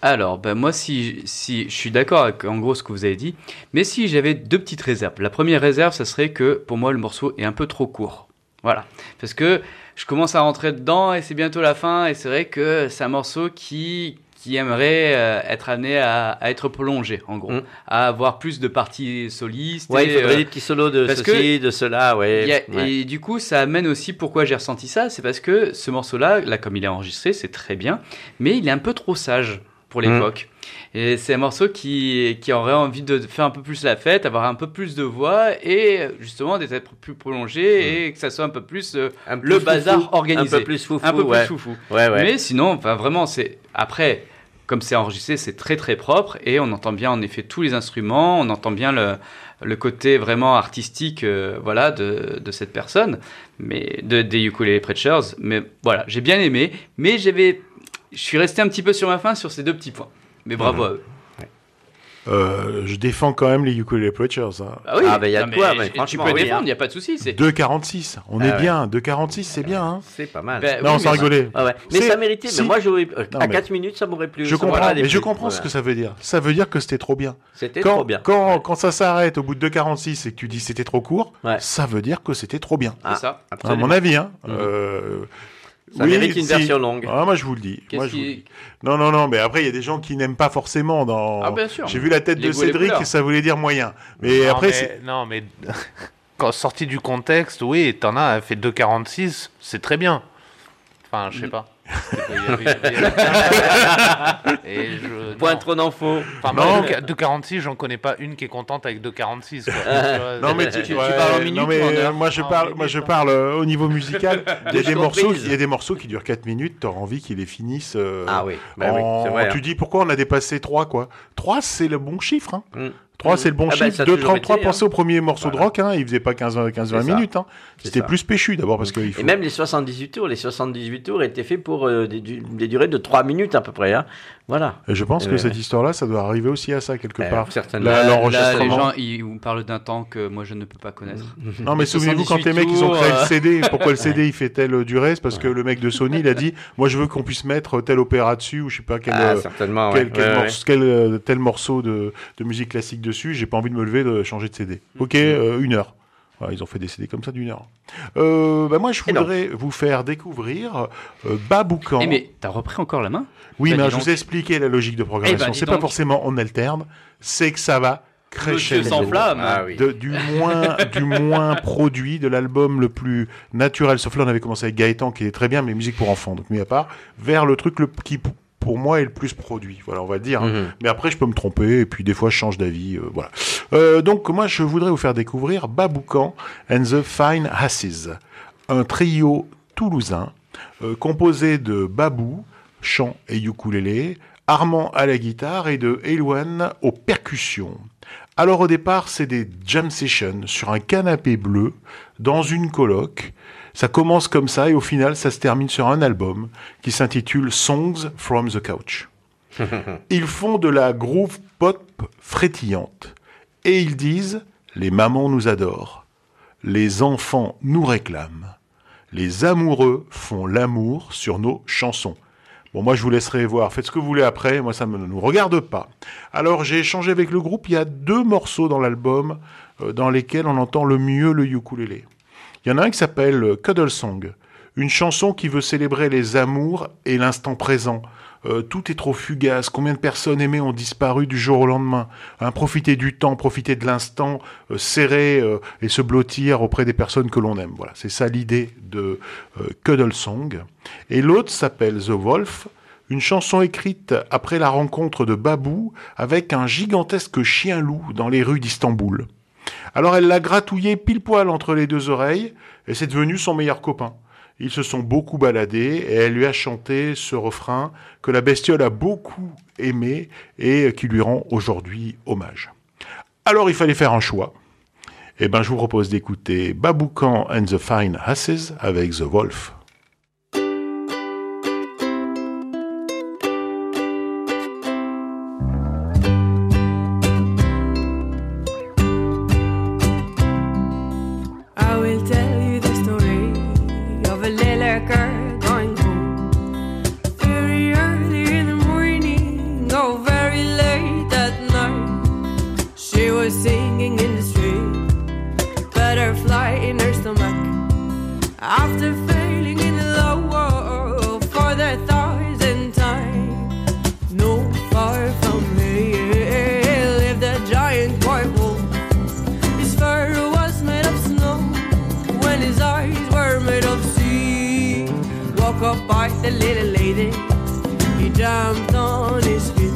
Alors, ben moi, si, si je suis d'accord avec en gros ce que vous avez dit, mais si j'avais deux petites réserves. La première réserve, ça serait que pour moi, le morceau est un peu trop court. Voilà. Parce que je commence à rentrer dedans et c'est bientôt la fin, et c'est vrai que c'est un morceau qui, qui aimerait euh, être amené à, à être prolongé, en gros, Mm. à avoir plus de parties solistes. Ouais, il et, faudrait euh, des petits solos de parce ceci, de cela, ouais. il y a- ouais. Et du coup, ça amène aussi pourquoi j'ai ressenti ça. C'est parce que ce morceau-là, là, comme il est enregistré, c'est très bien, mais il est un peu trop sage pour Mm. l'époque. Et c'est un morceau qui, qui aurait envie de faire un peu plus la fête, avoir un peu plus de voix et justement d'être plus prolongé et que ça soit un peu plus euh, Un le bazar organisé. Un peu plus foufou, un peu ouais. plus foufou. Ouais, ouais. Mais sinon, enfin, vraiment, c'est après, comme c'est enregistré, c'est très très propre et on entend bien en effet tous les instruments, on entend bien le, le côté vraiment artistique, euh, voilà, de, de cette personne, mais de des ukulele preachers. Mais voilà, j'ai bien aimé, mais j'avais, je suis resté un petit peu sur ma faim sur ces deux petits points. Mais bravo Mhm. à eux. Euh, je défends quand même les ukulele preachers. Hein. Ah oui, Ah, ben, y a non, de quoi, mais tu peux oui, défendre, hein. il n'y a pas de souci. C'est 2,46. On Ah est ouais. bien. 2,46, c'est bien. Hein. C'est pas mal. Ben, non, oui, sans mais- rigoler. Ouais, ouais. Mais C'est- ça méritait. si. Mais moi, j'aurais, euh, Non, à mais- 4 minutes, ça m'aurait plu. Je comprends, mais je comprends ce que ça veut dire. Ça veut dire que c'était trop bien. C'était Quand, trop bien. Quand, quand ça s'arrête au bout de 2,46 et que tu dis c'était trop court, ça veut dire que c'était trop bien. C'est ça. À mon avis, hein. Mhm. Euh, Ça oui, mérite une si. version longue. Ah, moi, je vous le dis. Qu'est-ce Moi, je vous le qui- dis. Non, non, non, mais après, il y a des gens qui n'aiment pas forcément dans. Ah, bien sûr. J'ai vu la tête Les de Cédric et ça voulait dire moyen. Mais non, après, mais, non, mais quand sorti du contexte, oui, t'en as fait 2,46, c'est très bien. Enfin, je sais pas. Et je- Point non. trop d'infos. Enfin, Non. moi, 2,46, j'en connais pas une qui est contente avec 2,46. quoi. Tu vois, Non mais Tu- tu, tu ouais, parles en minutes non, mais, ou en euh, moi je parle minutes, moi je parle euh, au niveau musical il y a des morceaux il y a des morceaux qui durent 4 minutes t'auras envie qu'ils les finissent euh, Ah oui, bah oui, en- c'est vrai, tu hein. dis pourquoi on a dépassé 3 quoi 3 c'est le bon chiffre hein. Mm. 3, c'est le bon Ah bah, chiffre. a 2, toujours 33, été, pensez au premier morceau de rock, hein, il faisait pas 15-20 15, C'est 20 ça. minutes. Hein. C'était plus péchu d'abord parce qu'il faut. Et même les 78 tours, les 78 tours étaient faits pour euh, des, du- des durées de 3 minutes à peu près. Hein. Voilà. Et je pense Euh, que cette histoire-là, ça doit arriver aussi à ça quelque Euh, part. certainement. Là, Là, là, les l'enregistrement. gens, ils vous parlent d'un temps que moi je ne peux pas connaître. Non, mais souvenez-vous quand 78 les mecs ils ont créé le euh. CD, pourquoi le CD il fait telle durée C'est parce que le mec de Sony il a dit Moi je veux qu'on puisse mettre tel opéra dessus ou je sais pas quel. Morceau, quel, tel morceau de, de musique classique dessus, j'ai pas envie de me lever de changer de CD. Mm. Ok, euh, une heure. Voilà, ils ont fait des CD comme ça d'une heure. Euh, bah moi, je voudrais vous faire découvrir euh, Baboucan. Eh mais t'as repris encore la main? Oui, bah, mais je vous ai expliqué la logique de programmation. Eh bah, c'est pas forcément on alterne, c'est que ça va crescendo. sans flamme. Ah oui. Du moins du moins produit de l'album le plus naturel sauf là on avait commencé avec Gaëtan qui est très bien mais musique pour enfants donc mis à part vers le truc le qui pour moi est le plus produit voilà on va dire hein. Mhm. mais après je peux me tromper et puis des fois je change d'avis euh, voilà Euh, donc moi je voudrais vous faire découvrir Baboucan and the Fine Asses un trio toulousain euh, composé de Babou chant et ukulélé Armand à la guitare et de Eloane aux percussions. Alors au départ, c'est des jam sessions sur un canapé bleu dans une coloc. Ça commence comme ça et au final, ça se termine sur un album qui s'intitule Songs from the Couch. Ils font de la groove pop frétillante et ils disent les mamans nous adorent, les enfants nous réclament, les amoureux font l'amour sur nos chansons. Bon, moi, je vous laisserai voir. Faites ce que vous voulez après. Moi, ça ne nous regarde pas. Alors, j'ai échangé avec le groupe. Il y a deux morceaux dans l'album euh, dans lesquels on entend le mieux le ukulélé. Il y en a un qui s'appelle euh, Cuddle Song, une chanson qui veut célébrer les amours et l'instant présent. Euh, tout est trop fugace. Combien de personnes aimées ont disparu du jour au lendemain? Hein, Profiter du temps, profiter de l'instant, euh, serrer et se blottir auprès des personnes que l'on aime. Voilà, c'est ça l'idée de euh, Cuddle Song. Et l'autre s'appelle The Wolf, une chanson écrite après la rencontre de Babou avec un gigantesque chien-loup dans les rues d'Istanbul. Alors elle l'a gratouillé pile poil entre les deux oreilles et c'est devenu son meilleur copain. Ils se sont beaucoup baladés et elle lui a chanté ce refrain que la bestiole a beaucoup aimé et qui lui rend aujourd'hui hommage. Alors il fallait faire un choix. Eh ben je vous propose d'écouter Baboucan and the Fine Asses avec The Wolf. By the little lady, he jumped on his feet,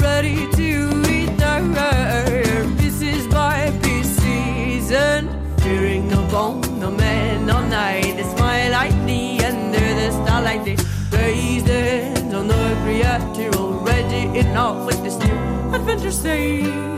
ready to eat the her pieces by pieces, and fearing no bone, no man, no night. They smile like lightly under the starlight. They raise hands on the creature already in off with this new adventure. Say.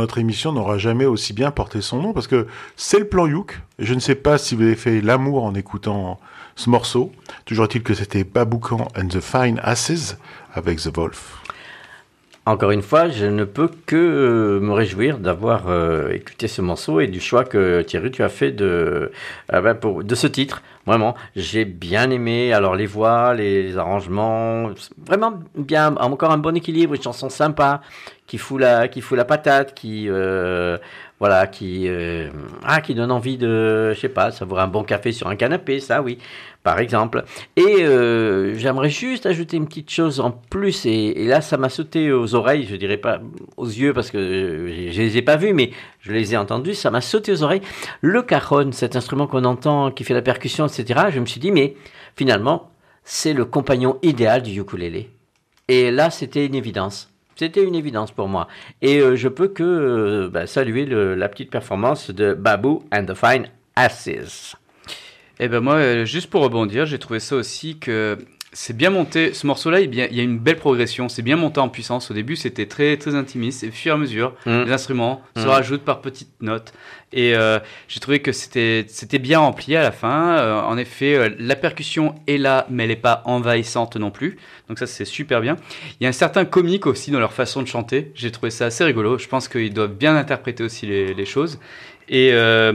notre émission n'aura jamais aussi bien porté son nom parce que c'est le plan Youk. Je ne sais pas si vous avez fait l'amour en écoutant ce morceau. Toujours est-il que c'était Baboucan and the Fine Asses avec The Wolf. Encore une fois, je ne peux que euh, me réjouir d'avoir euh, écouté ce morceau et du choix que Thierry tu as fait de, euh, ben, de ce titre. Vraiment, j'ai bien aimé. Alors les voix, les, arrangements, vraiment bien. Encore un bon équilibre, une chanson sympa qui fout la, qui fout la patate, qui euh, voilà, qui ah, qui donne envie de, je sais pas, savourer un bon café sur un canapé, ça oui, par exemple. Et euh, j'aimerais juste ajouter une petite chose en plus, et, là ça m'a sauté aux oreilles, je dirais pas aux yeux parce que je, je les ai pas vus, mais je les ai entendus, ça m'a sauté aux oreilles. Le cajon, cet instrument qu'on entend, qui fait la percussion, etc. Je me suis dit, mais finalement, c'est le compagnon idéal du ukulélé. Et là, c'était une évidence. C'était une évidence pour moi. Et euh, je peux que euh, bah, saluer la petite performance de Babou and the Fine Asses. Eh ben moi, euh, juste pour rebondir, j'ai trouvé ça aussi que c'est bien monté. Ce morceau-là, il, y a une belle progression. C'est bien monté en puissance. Au début, c'était très très intimiste. Et au fur et à mesure, Mm. les instruments se Mm. rajoutent par petites notes. Et euh, j'ai trouvé que c'était c'était bien rempli à la fin. Euh, en effet, euh, la percussion est là, mais elle n'est pas envahissante non plus. Donc ça, c'est super bien. Il y a un certain comique aussi dans leur façon de chanter. J'ai trouvé ça assez rigolo. Je pense qu'ils doivent bien interpréter aussi les, les choses. Et, euh,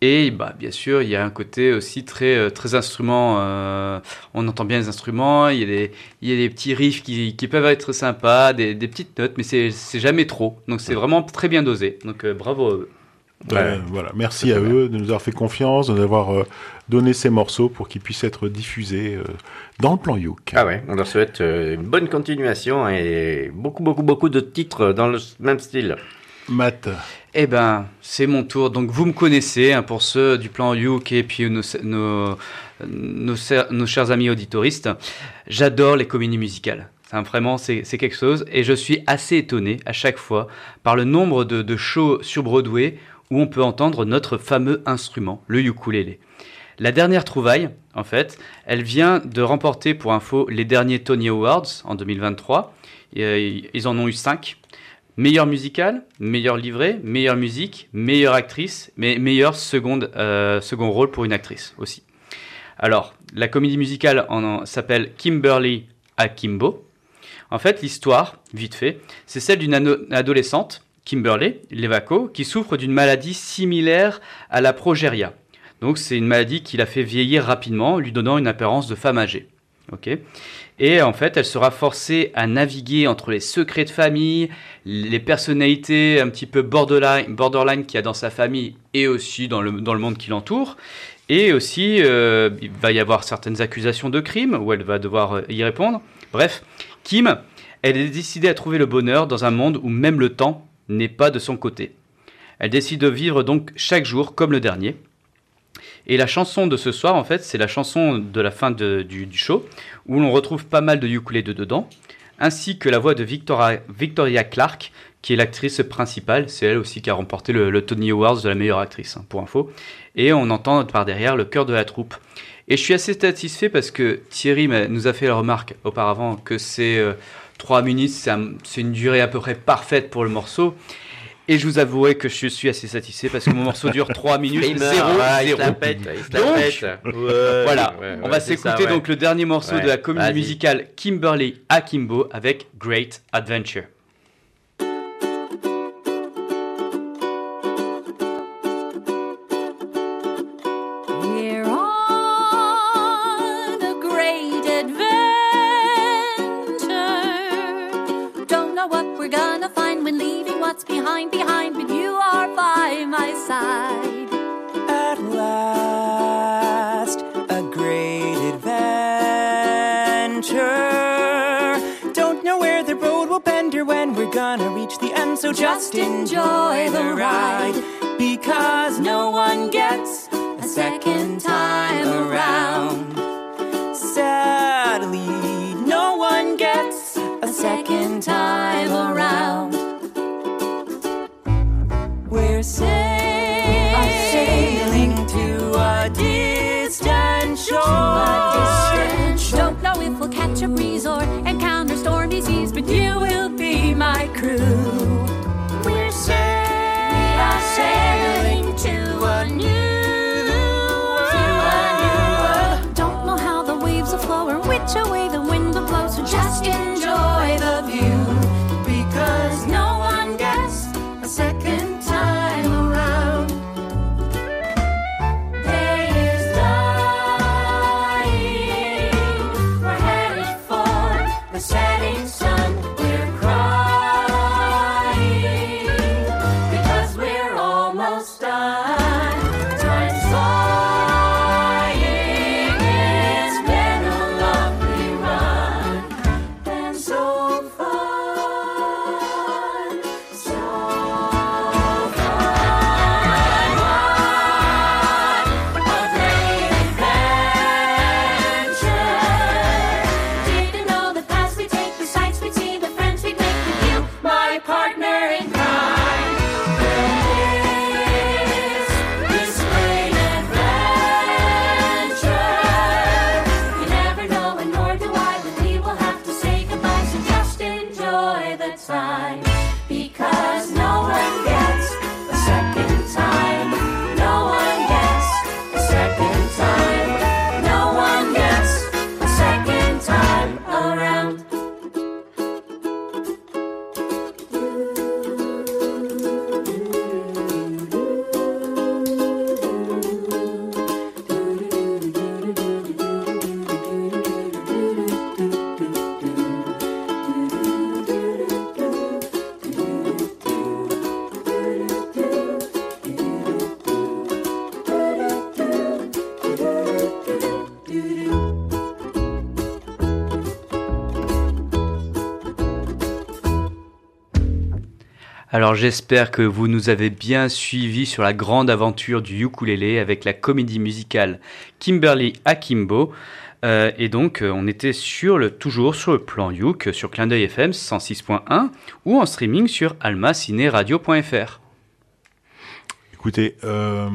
et bah, bien sûr, il y a un côté aussi très, euh, très instrument. euh, on entend bien les instruments. Il y a des, il y a des petits riffs qui, qui peuvent être sympas, des, des petites notes, mais c'est c'est jamais trop. Donc c'est vraiment très bien dosé. Donc euh, bravo à eux. Voilà, merci à eux de nous avoir fait confiance, de nous avoir euh, donné ces morceaux pour qu'ils puissent être diffusés euh, dans le plan Youk. Ah ouais, on leur souhaite euh, une bonne continuation et beaucoup, beaucoup, beaucoup de titres dans le même style. Matt, eh ben, c'est mon tour. Donc, vous me connaissez, hein, pour ceux du plan UK et puis nos, nos, nos, nos chers amis auditoristes. J'adore les comédies musicales. Hein, vraiment, c'est quelque chose. Et je suis assez étonné à chaque fois par le nombre de, shows sur Broadway où on peut entendre notre fameux instrument, le ukulélé. La dernière trouvaille, en fait, elle vient de remporter pour info les derniers Tony Awards en 2023. Euh, ils en ont eu 5 meilleure musical, meilleur livret, meilleure musique, meilleure actrice, mais meilleur euh, second rôle pour une actrice aussi. Alors, la comédie musicale s'appelle Kimberly Akimbo. En fait, l'histoire, vite fait, c'est celle d'une adolescente, Kimberly Levaco, qui souffre d'une maladie similaire à la progeria. Donc, c'est une maladie qui la fait vieillir rapidement, lui donnant une apparence de femme âgée. Ok et en fait, elle sera forcée à naviguer entre les secrets de famille, les personnalités un petit peu borderline, borderline qu'il y a dans sa famille et aussi dans le, dans le monde qui l'entoure. Et aussi, euh, il va y avoir certaines accusations de crime où elle va devoir euh, y répondre. Bref, Kim, elle est décidée à trouver le bonheur dans un monde où même le temps n'est pas de son côté. Elle décide de vivre donc chaque jour comme le dernier. Et la chanson de ce soir, en fait, c'est la chanson de la fin du, du show, où l'on retrouve pas mal de ukulélé de dedans, ainsi que la voix de Victoria, Clark, qui est l'actrice principale. C'est elle aussi qui a remporté le, Tony Awards de la meilleure actrice, hein, pour info. Et on entend par derrière le chœur de la troupe. Et je suis assez satisfait parce que Thierry nous a fait la remarque auparavant que c'est 3 minutes, c'est une durée à peu près parfaite pour le morceau. Et je vous avouerai que je suis assez satisfait parce que mon morceau dure 3 minutes Il meurt, 0, voilà, il se 0. la pète, il se la Donc, pète. Ouais, voilà, ouais, on va s'écouter donc le dernier morceau de la comédie musicale Kimberly Akimbo avec Great Adventure. We're gonna reach the end, so just enjoy the ride. Because no one gets a second time around. Sadly, no one gets a second time around. We're sailing, sailing to a distant shore. Don't know if we'll catch a breeze or encounter species, but you will be my crew. We're sailing, we to a new world. Don't know how the waves will flow or which way the Alors j'espère que vous nous avez bien suivis sur la grande aventure du ukulélé avec la comédie musicale Kimberly Akimbo. Euh, et donc euh, on était sur le, toujours sur le plan Yuk sur Clin d'œil FM 106.1 ou en streaming sur almacineradio.fr. Écoutez, euh,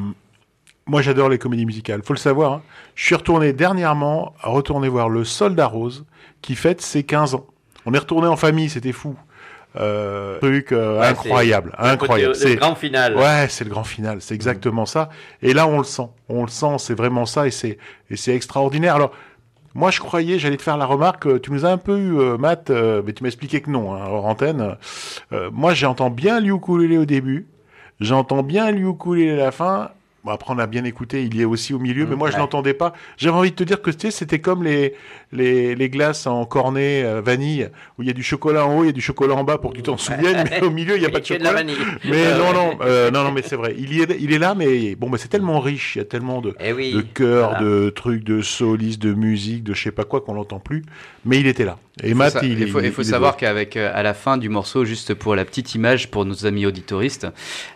moi j'adore les comédies musicales. Faut le savoir. hein. Je suis retourné dernièrement, à retourner voir Le Soldat Rose, qui fête ses 15 ans. On est retourné en famille, c'était fou. Euh, truc euh, Ouais, incroyable, c'est- incroyable. Le, le grand final. Ouais, c'est le grand final, c'est exactement ça. Et là, on le sent, on le sent, c'est vraiment ça, et c'est et c'est extraordinaire. Alors, moi, je croyais, j'allais te faire la remarque, tu nous as un peu eu, euh, Matt, euh, mais tu m'as expliqué que non, hein, hors antenne. Euh, moi, j'entends bien le ukulélé au début, j'entends bien le ukulélé à la fin. Bon, après, on a bien écouté, il y est aussi au milieu, mais moi, je l'entendais pas. J'avais envie de te dire que tu sais, c'était comme les, les, les glaces en cornet euh, vanille, où il y a du chocolat en haut, il y a du chocolat en bas pour que tu t'en souviennes, mais au milieu, il n'y a pas de Que de la chocolat. vanille. Mais Euh, non, non, euh, non, non, mais c'est vrai. Il, y est, il est là, mais bon, bah, c'est tellement riche. Il y a tellement de, Eh oui, de chœurs, voilà. de trucs, de solistes, de musique, de je sais pas quoi qu'on l'entend plus. Mais il était là. Et Matt, il, il faut, il- il faut il est savoir qu'avec euh, à la fin du morceau, juste pour la petite image pour nos amis auditoristes,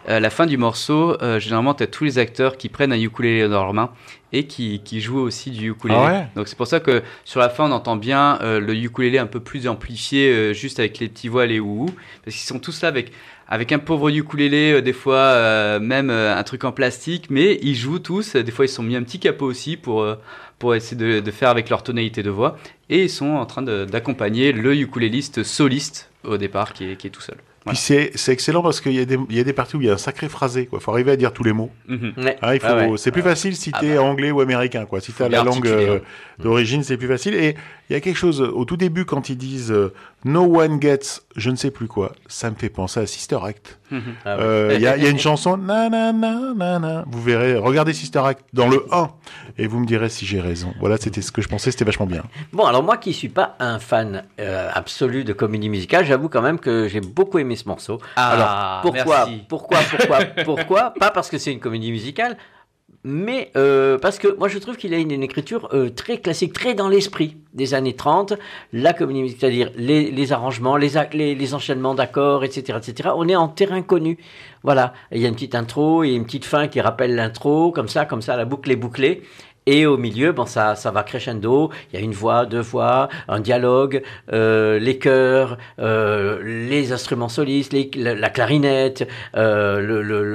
à la fin du morceau, euh, généralement, tu as tous les acteurs qui prennent un ukulélé dans leurs mains et qui, qui jouent aussi du ukulélé. Ah ouais? Donc c'est pour ça que sur la fin, on entend bien euh, le ukulélé un peu plus amplifié, euh, juste avec les petits voiles et ouhou, parce qu'ils sont tous là avec avec un pauvre ukulélé, euh, des fois euh, même euh, un truc en plastique, mais ils jouent tous. Des fois, ils sont mis un petit capot aussi pour euh, pour essayer de, de faire avec leur tonalité de voix. Et ils sont en train d'accompagner le ukuléliste soliste au départ qui est, qui est tout seul. C'est excellent parce qu'il y, a des- il y a des parties où il y a un sacré phrasé. Il faut arriver à dire tous les mots. Mhm. Ouais. Ah, Ah ouais. c'est plus facile si Ah t'es bah. anglais ou américain, quoi. Si t'as bien la langue euh, hein. d'origine, c'est plus facile. Et il y a quelque chose au tout début quand ils disent euh, No one gets, je ne sais plus quoi. Ça me fait penser à Sister Act. Ah. Euh, Il y, a, il y a une chanson, na na na na na. Vous verrez, regardez Sister Act dans le 1 et vous me direz si j'ai raison. Voilà, c'était ce que je pensais, c'était vachement bien. Bon, alors moi qui suis pas un fan euh, absolu de comédie musicale, j'avoue quand même que j'ai beaucoup aimé ce morceau. Ah, alors pourquoi, merci. pourquoi, pourquoi, pourquoi Pas parce que c'est une comédie musicale, mais euh, parce que moi je trouve qu'il a une, écriture euh, très classique, très dans l'esprit des années 30. La comédie c'est-à-dire les, les arrangements, les, les, les enchaînements d'accords, etc., etc. On est en terrain connu. Voilà, il y a une petite intro et une petite fin qui rappelle l'intro, comme ça, comme ça, la boucle est bouclée. Et au milieu, bon, ça, ça va crescendo. Il y a une voix, deux voix, un dialogue, euh, les chœurs, euh, les instruments solistes, les- la, la clarinette, euh,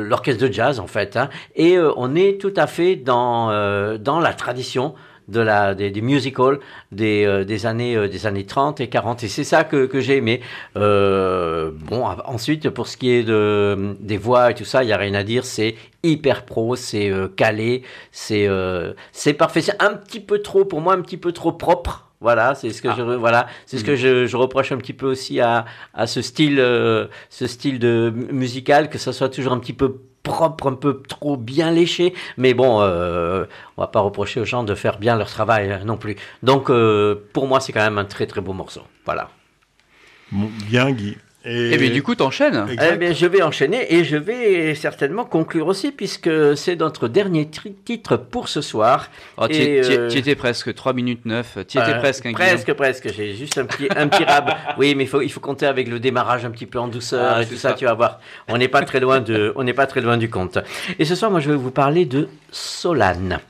l'orchestre de jazz en fait. hein. Et euh, on est tout à fait dans euh, dans la tradition de la des, des musicals des, euh, des années euh, des années 30 et 40 et c'est ça que, que j'ai aimé. Euh, bon ensuite pour ce qui est de des voix et tout ça il y a rien à dire. C'est hyper pro c'est euh, calé c'est euh, c'est parfait. C'est un petit peu trop pour moi un petit peu trop propre. Voilà, c'est ce que je voilà, c'est ce que je, je reproche un petit peu aussi à, à ce style euh, ce style de mu- musical que ça soit toujours un petit peu propre, un peu trop bien léché, mais bon, euh, on va pas reprocher aux gens de faire bien leur travail euh, non plus. Donc euh, pour moi, c'est quand même un très très beau morceau. Voilà. Bien, Guy. Et, Et bien du coup, t'enchaînes. Eh bien, je vais enchaîner et je vais certainement conclure aussi puisque c'est notre dernier titre pour ce soir. Oh, tu euh, étais presque 3 minutes 9. Tu étais Euh, presque un Presque, presque. J'ai juste un petit, un petit rab. Oui, mais il faut, il faut compter avec le démarrage un petit peu en douceur Ah, et c'est tout ça, ça. tu vas voir. On n'est pas très loin de, on n'est pas très loin du compte. Et ce soir, moi, je vais vous parler de Solane.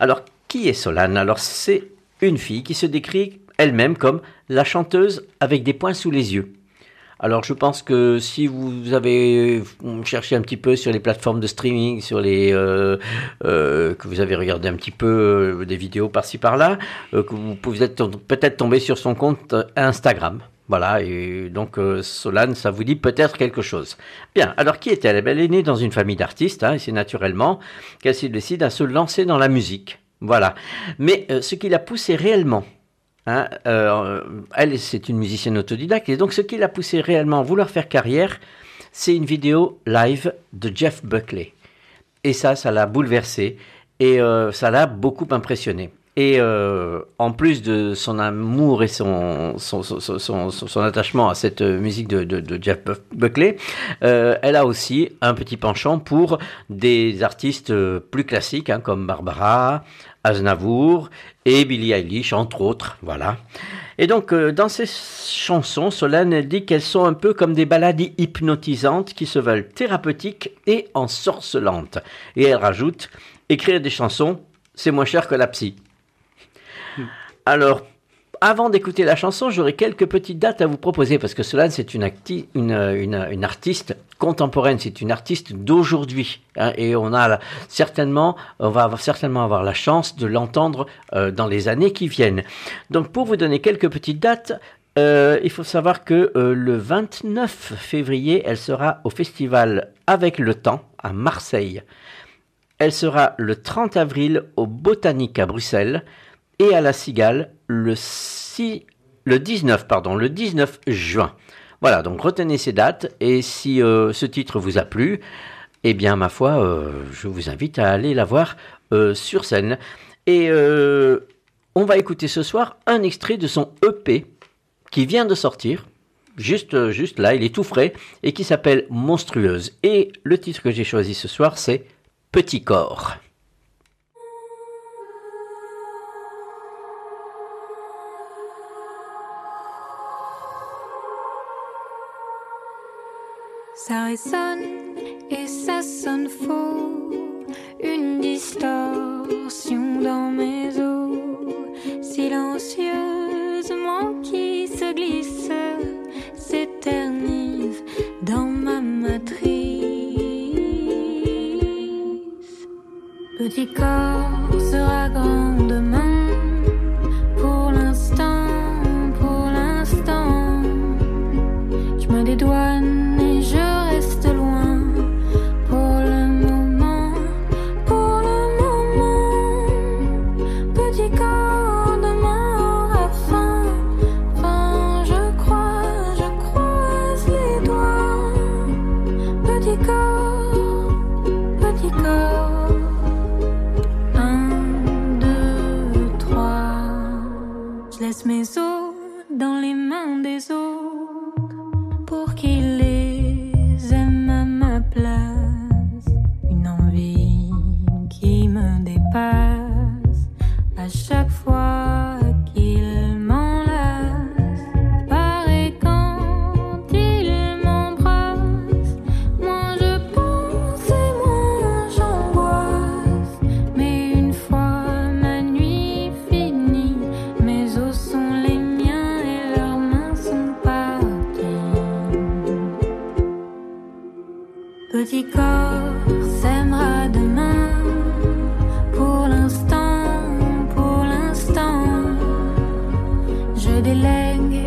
Alors, qui est Solane? Alors, c'est une fille qui se décrit elle-même comme la chanteuse avec des points sous les yeux. Alors, je pense que si vous avez cherché un petit peu sur les plateformes de streaming, sur les euh, euh, que vous avez regardé un petit peu euh, des vidéos par-ci par-là, que vous pouvez être peut-être tomber sur son compte Instagram. Voilà, et donc euh, Solane, ça vous dit peut-être quelque chose. Bien, alors qui est-elle? Eh bien, Elle est née dans une famille d'artistes, hein, et c'est naturellement qu'elle décide à se lancer dans la musique. Voilà. Mais ce qui l'a poussée réellement Hein, euh, elle, c'est une musicienne autodidacte, et donc ce qui l'a poussé réellement à vouloir faire carrière, c'est une vidéo live de Jeff Buckley. Et ça, ça l'a bouleversée, et euh, ça l'a beaucoup impressionné. Et euh, en plus de son amour et son, son, son, attachement à cette musique de, Jeff Buckley, elle a aussi un petit penchant pour des artistes plus classiques, hein, comme Barbara, Aznavour et Billie Eilish, entre autres. Voilà. Et donc, euh, dans ces chansons, Solène dit qu'elles sont un peu comme des balades hypnotisantes qui se veulent thérapeutiques et ensorcelantes. Et elle rajoute, écrire des chansons, c'est moins cher que la psy. Alors, avant d'écouter la chanson, j'aurais quelques petites dates à vous proposer parce que Solane, c'est une, artiste contemporaine, c'est une artiste d'aujourd'hui. hein, et on a certainement, on va certainement avoir la chance de l'entendre euh, dans les années qui viennent. Donc, pour vous donner quelques petites dates, euh, il faut savoir que euh, le 29 février, elle sera au festival Avec le Temps à Marseille. Elle sera le 30 avril au Botanique à Bruxelles et à la Cigale le, 6, le 19 pardon, le 19 juin. Voilà, donc retenez ces dates et si euh, ce titre vous a plu, eh bien ma foi, euh, je vous invite à aller la voir euh, sur scène. Et on va écouter ce soir un extrait de son EP qui vient de sortir. Juste, juste là, il est tout frais et qui s'appelle Monstrueuse. Et le titre que j'ai choisi ce soir, c'est Petit corps. Ça résonne et ça sonne faux, une distorsion dans mes os, silencieusement qui se glisse, s'éternise dans ma matrice. Petit corps sera grand demain, mes os dans les mains des autres pour qu'ils les aiment à ma place. Une envie qui me dépasse à chaque fois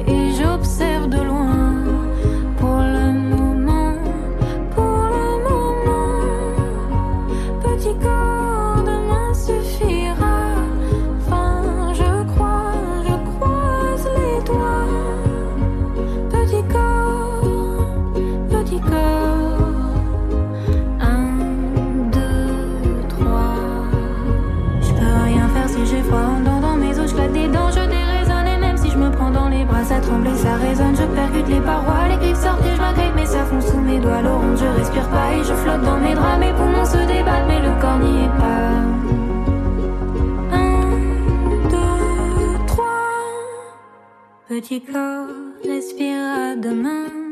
et j'observe de loin. Les parois, les griffes sortent et je m'agrippe, mais ça fond sous mes doigts. L'orange, je respire pas et je flotte dans mes draps. Mes poumons se débattent, mais le corps n'y est pas. Un, deux, trois. Petit corps respirera demain.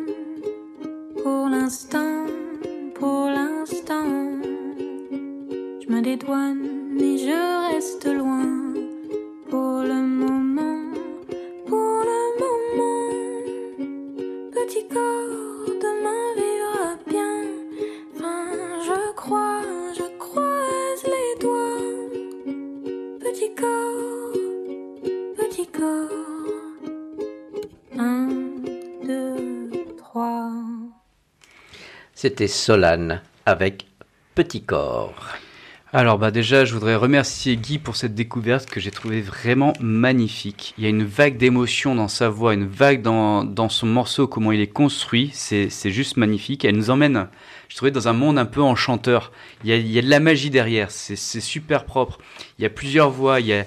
C'était Solane avec Petit corps. Alors bah déjà, je voudrais remercier Guy pour cette découverte que j'ai trouvée vraiment magnifique. Il y a une vague d'émotion dans sa voix, une vague dans, dans son morceau, comment il est construit. C'est juste magnifique. Elle nous emmène, je trouvais, dans un monde un peu enchanteur. Il y a, il y a de la magie derrière. C'est c'est super propre. Il y a plusieurs voix. Il y a-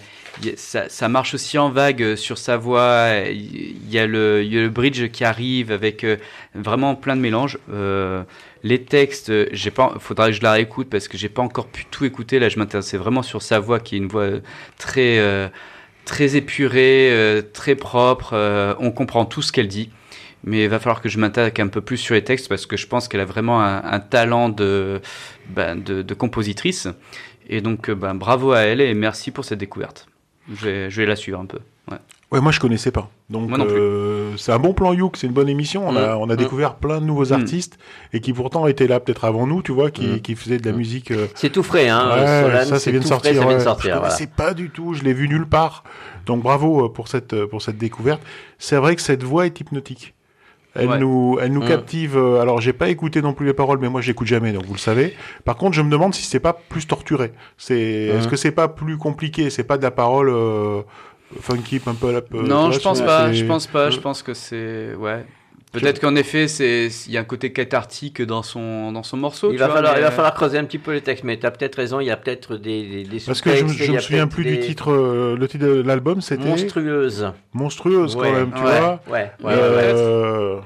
ça, ça marche aussi en vague euh, sur sa voix. Il y a le, y a le bridge qui arrive avec euh, vraiment plein de mélanges. Euh, les textes, j'ai pas, faudra que je la réécoute parce que j'ai pas encore pu tout écouter. Là, je m'intéressais vraiment sur sa voix qui est une voix très, très épurée, très propre. on comprend tout ce qu'elle dit. Mais il va falloir que je m'attaque un peu plus sur les textes parce que je pense qu'elle a vraiment un, un talent de, ben, de, de compositrice. Et donc, ben, bravo à elle et merci pour cette découverte. Je vais, je vais la suivre un peu. Ouais. Ouais, moi je connaissais pas. Donc Moi non plus. euh, c'est un bon plan Youk, c'est une bonne émission. On a, Mm. on a Mm. découvert plein de nouveaux artistes et qui pourtant étaient là peut-être avant nous, tu vois, qui, Mm. qui faisaient de la musique. euh, C'est tout frais, hein. Ouais, Solane, ça, c'est ça vient de sortir. frais, ça vient de ouais. sortir, Je voilà. pas du tout, je l'ai vu nulle part. Donc bravo euh, pour cette euh, pour cette découverte. C'est vrai que cette voix est hypnotique. Elle Ouais. nous elle nous Mm. captive. euh, alors j'ai pas écouté non plus les paroles, mais moi j'écoute jamais, donc vous le savez. Par contre, je me demande si c'est pas plus torturé. C'est est-ce Mm. que c'est pas plus compliqué? C'est pas de la parole euh, funky, un peu la. non, je pense pas. Je pense pas. Je pense que c'est ouais. Peut-être qu'en effet, c'est il y a un côté cathartique dans son dans son morceau. Il tu va, vois, falloir, mais, il va euh, falloir creuser un petit peu les textes, mais tu as peut-être raison, il y a peut-être des, des, des Parce que je, y me souviens plus du titre. euh, le titre de l'album, c'était Monstrueuse. monstrueuse quand Ouais, même, tu ouais, vois. Ouais, ouais, Euh,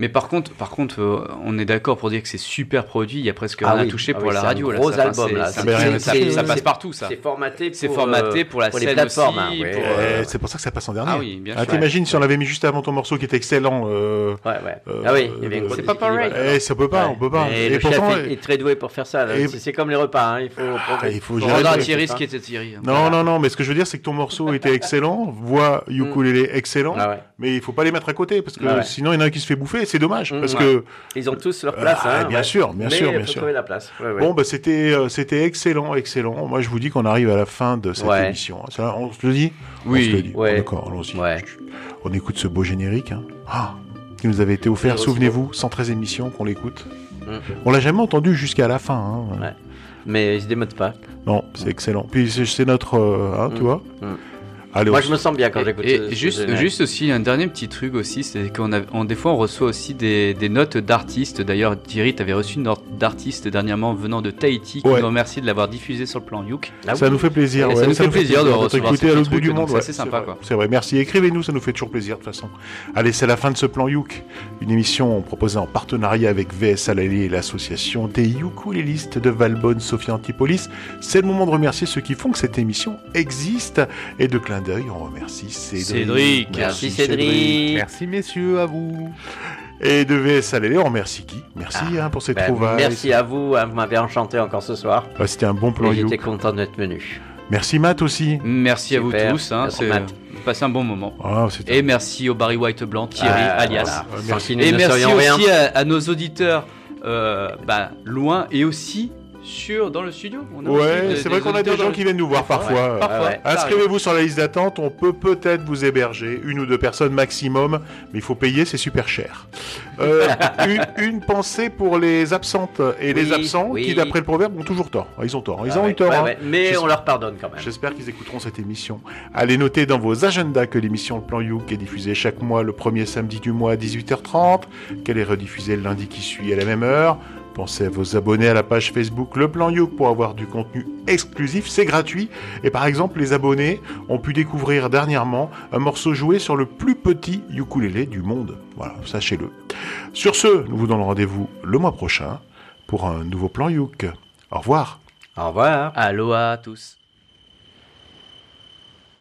Mais par contre, par contre, euh, on est d'accord pour dire que c'est super produit. Il y a presque Ah rien à oui, toucher ah pour oui, la c'est un radio. là. gros Ça, album, là. ça- C'est- ça- c'est- ça passe partout, ça. C'est formaté pour, C'est formaté euh, pour la les scène plateformes. aussi, hein, ouais. pour, euh, euh, c'est pour ça que ça passe en dernier. Ah oui, bien Ah, sûr. T'imagines si on l'avait mis juste avant ton morceau qui était excellent. euh, Ouais, ouais. Euh, ah oui, il y avait un euh, gros c'est pas pareil. Eh, ça peut pas, Ouais. on peut pas. Et, le pourtant, chef est, très doué pour faire ça. C'est comme les repas, hein, il faut. ah, il faut Faut gérer. à Thierry ce qui était Thierry. hein. Non, non, non, mais ce que je veux dire, c'est que ton morceau était excellent, voix ukulélé excellent, Ah ouais. mais il faut pas les mettre à côté, parce que Ah ouais. sinon il y en a un qui se fait bouffer, c'est dommage, Mm, parce ouais. que, Ils ont tous leur place. Ah, hein, bien ouais. sûr, bien Mais sûr, il bien faut sûr. la place. Ouais, bon, bah, c'était, euh, c'était excellent, excellent. Moi, je vous dis qu'on arrive à la fin de cette émission. Ça, on se le dit? Oui. On se le dit. D'accord, allons-y. On écoute ce beau générique, hein. Ah, qui nous avait été offert, souvenez-vous, 113 émissions qu'on l'écoute. Mm. On l'a jamais entendu jusqu'à la fin, hein. Mais ils se démodent pas. Non, c'est excellent. Puis c'est- notre, euh, hein, tu Mm. vois. Allez, Moi, je me sens bien quand j'écoute et juste, générique. juste aussi un dernier petit truc aussi, c'est qu'on a, on, des fois on reçoit aussi des, des notes d'artistes. D'ailleurs, Thierry, tu avais reçu une note d'artiste dernièrement venant de Tahiti, qui Ouais. nous remercie de l'avoir diffusé sur le plan Youk. Ah Ça oui. nous fait plaisir. Ouais, ça nous fait plaisir de recevoir écouté ces à l'autre petits bout du trucs, monde. donc ça, ouais, c'est sympa. C'est vrai. Merci. Écrivez-nous, ça nous fait toujours plaisir de toute façon. Allez, c'est la fin de ce plan Youk, une émission proposée en partenariat avec VS Alali et l'association des ukulélistes de Valbonne, Sophie Antipolis. C'est le moment de remercier ceux qui font que cette émission existe et de clin d'œil, on remercie Cédric. Cédric. Merci Cédric. Merci messieurs, à vous. Et de VS Alali, on remercie qui? Merci hein, pour cette Ben, trouvaille. merci à vous, hein, vous m'avez enchanté encore ce soir. Ouais, C'était un bon plan J'étais content d'être venu. Merci Matt aussi. Merci à vous tous, hein, Matt. passé un bon moment. Ah, Et merci au Barry White Blanc, Thierry, Ah, alias. voilà. Euh, merci. Et merci aussi à, à nos auditeurs euh, bah, loin et aussi sur dans le studio. On a Ouais, c'est vrai qu'on a des gens qui viennent nous voir parfois. Ouais. Parfois. Ouais. Inscrivez-vous sur la liste d'attente, on peut peut-être vous héberger, une ou deux personnes maximum, mais il faut payer, c'est super cher. Euh, une, une pensée pour les absentes et les absents oui. qui, d'après le proverbe, ont toujours tort. Ils ont tort, ils Ah ont ouais, eu tort. hein. Mais on leur pardonne quand même. J'espère qu'ils écouteront cette émission. Allez noter dans vos agendas que l'émission Le Plan Youk est diffusée chaque mois le premier samedi du mois à 18h30, qu'elle est rediffusée le lundi qui suit à la même heure. Pensez à vous abonner à la page Facebook Le Plan Youk pour avoir du contenu exclusif, c'est gratuit. Et par exemple, les abonnés ont pu découvrir dernièrement un morceau joué sur le plus petit ukulélé du monde. Voilà, sachez-le. Sur ce, nous vous donnons rendez-vous le mois prochain pour un nouveau Plan Youk. Au revoir. Au revoir. Aloha à tous.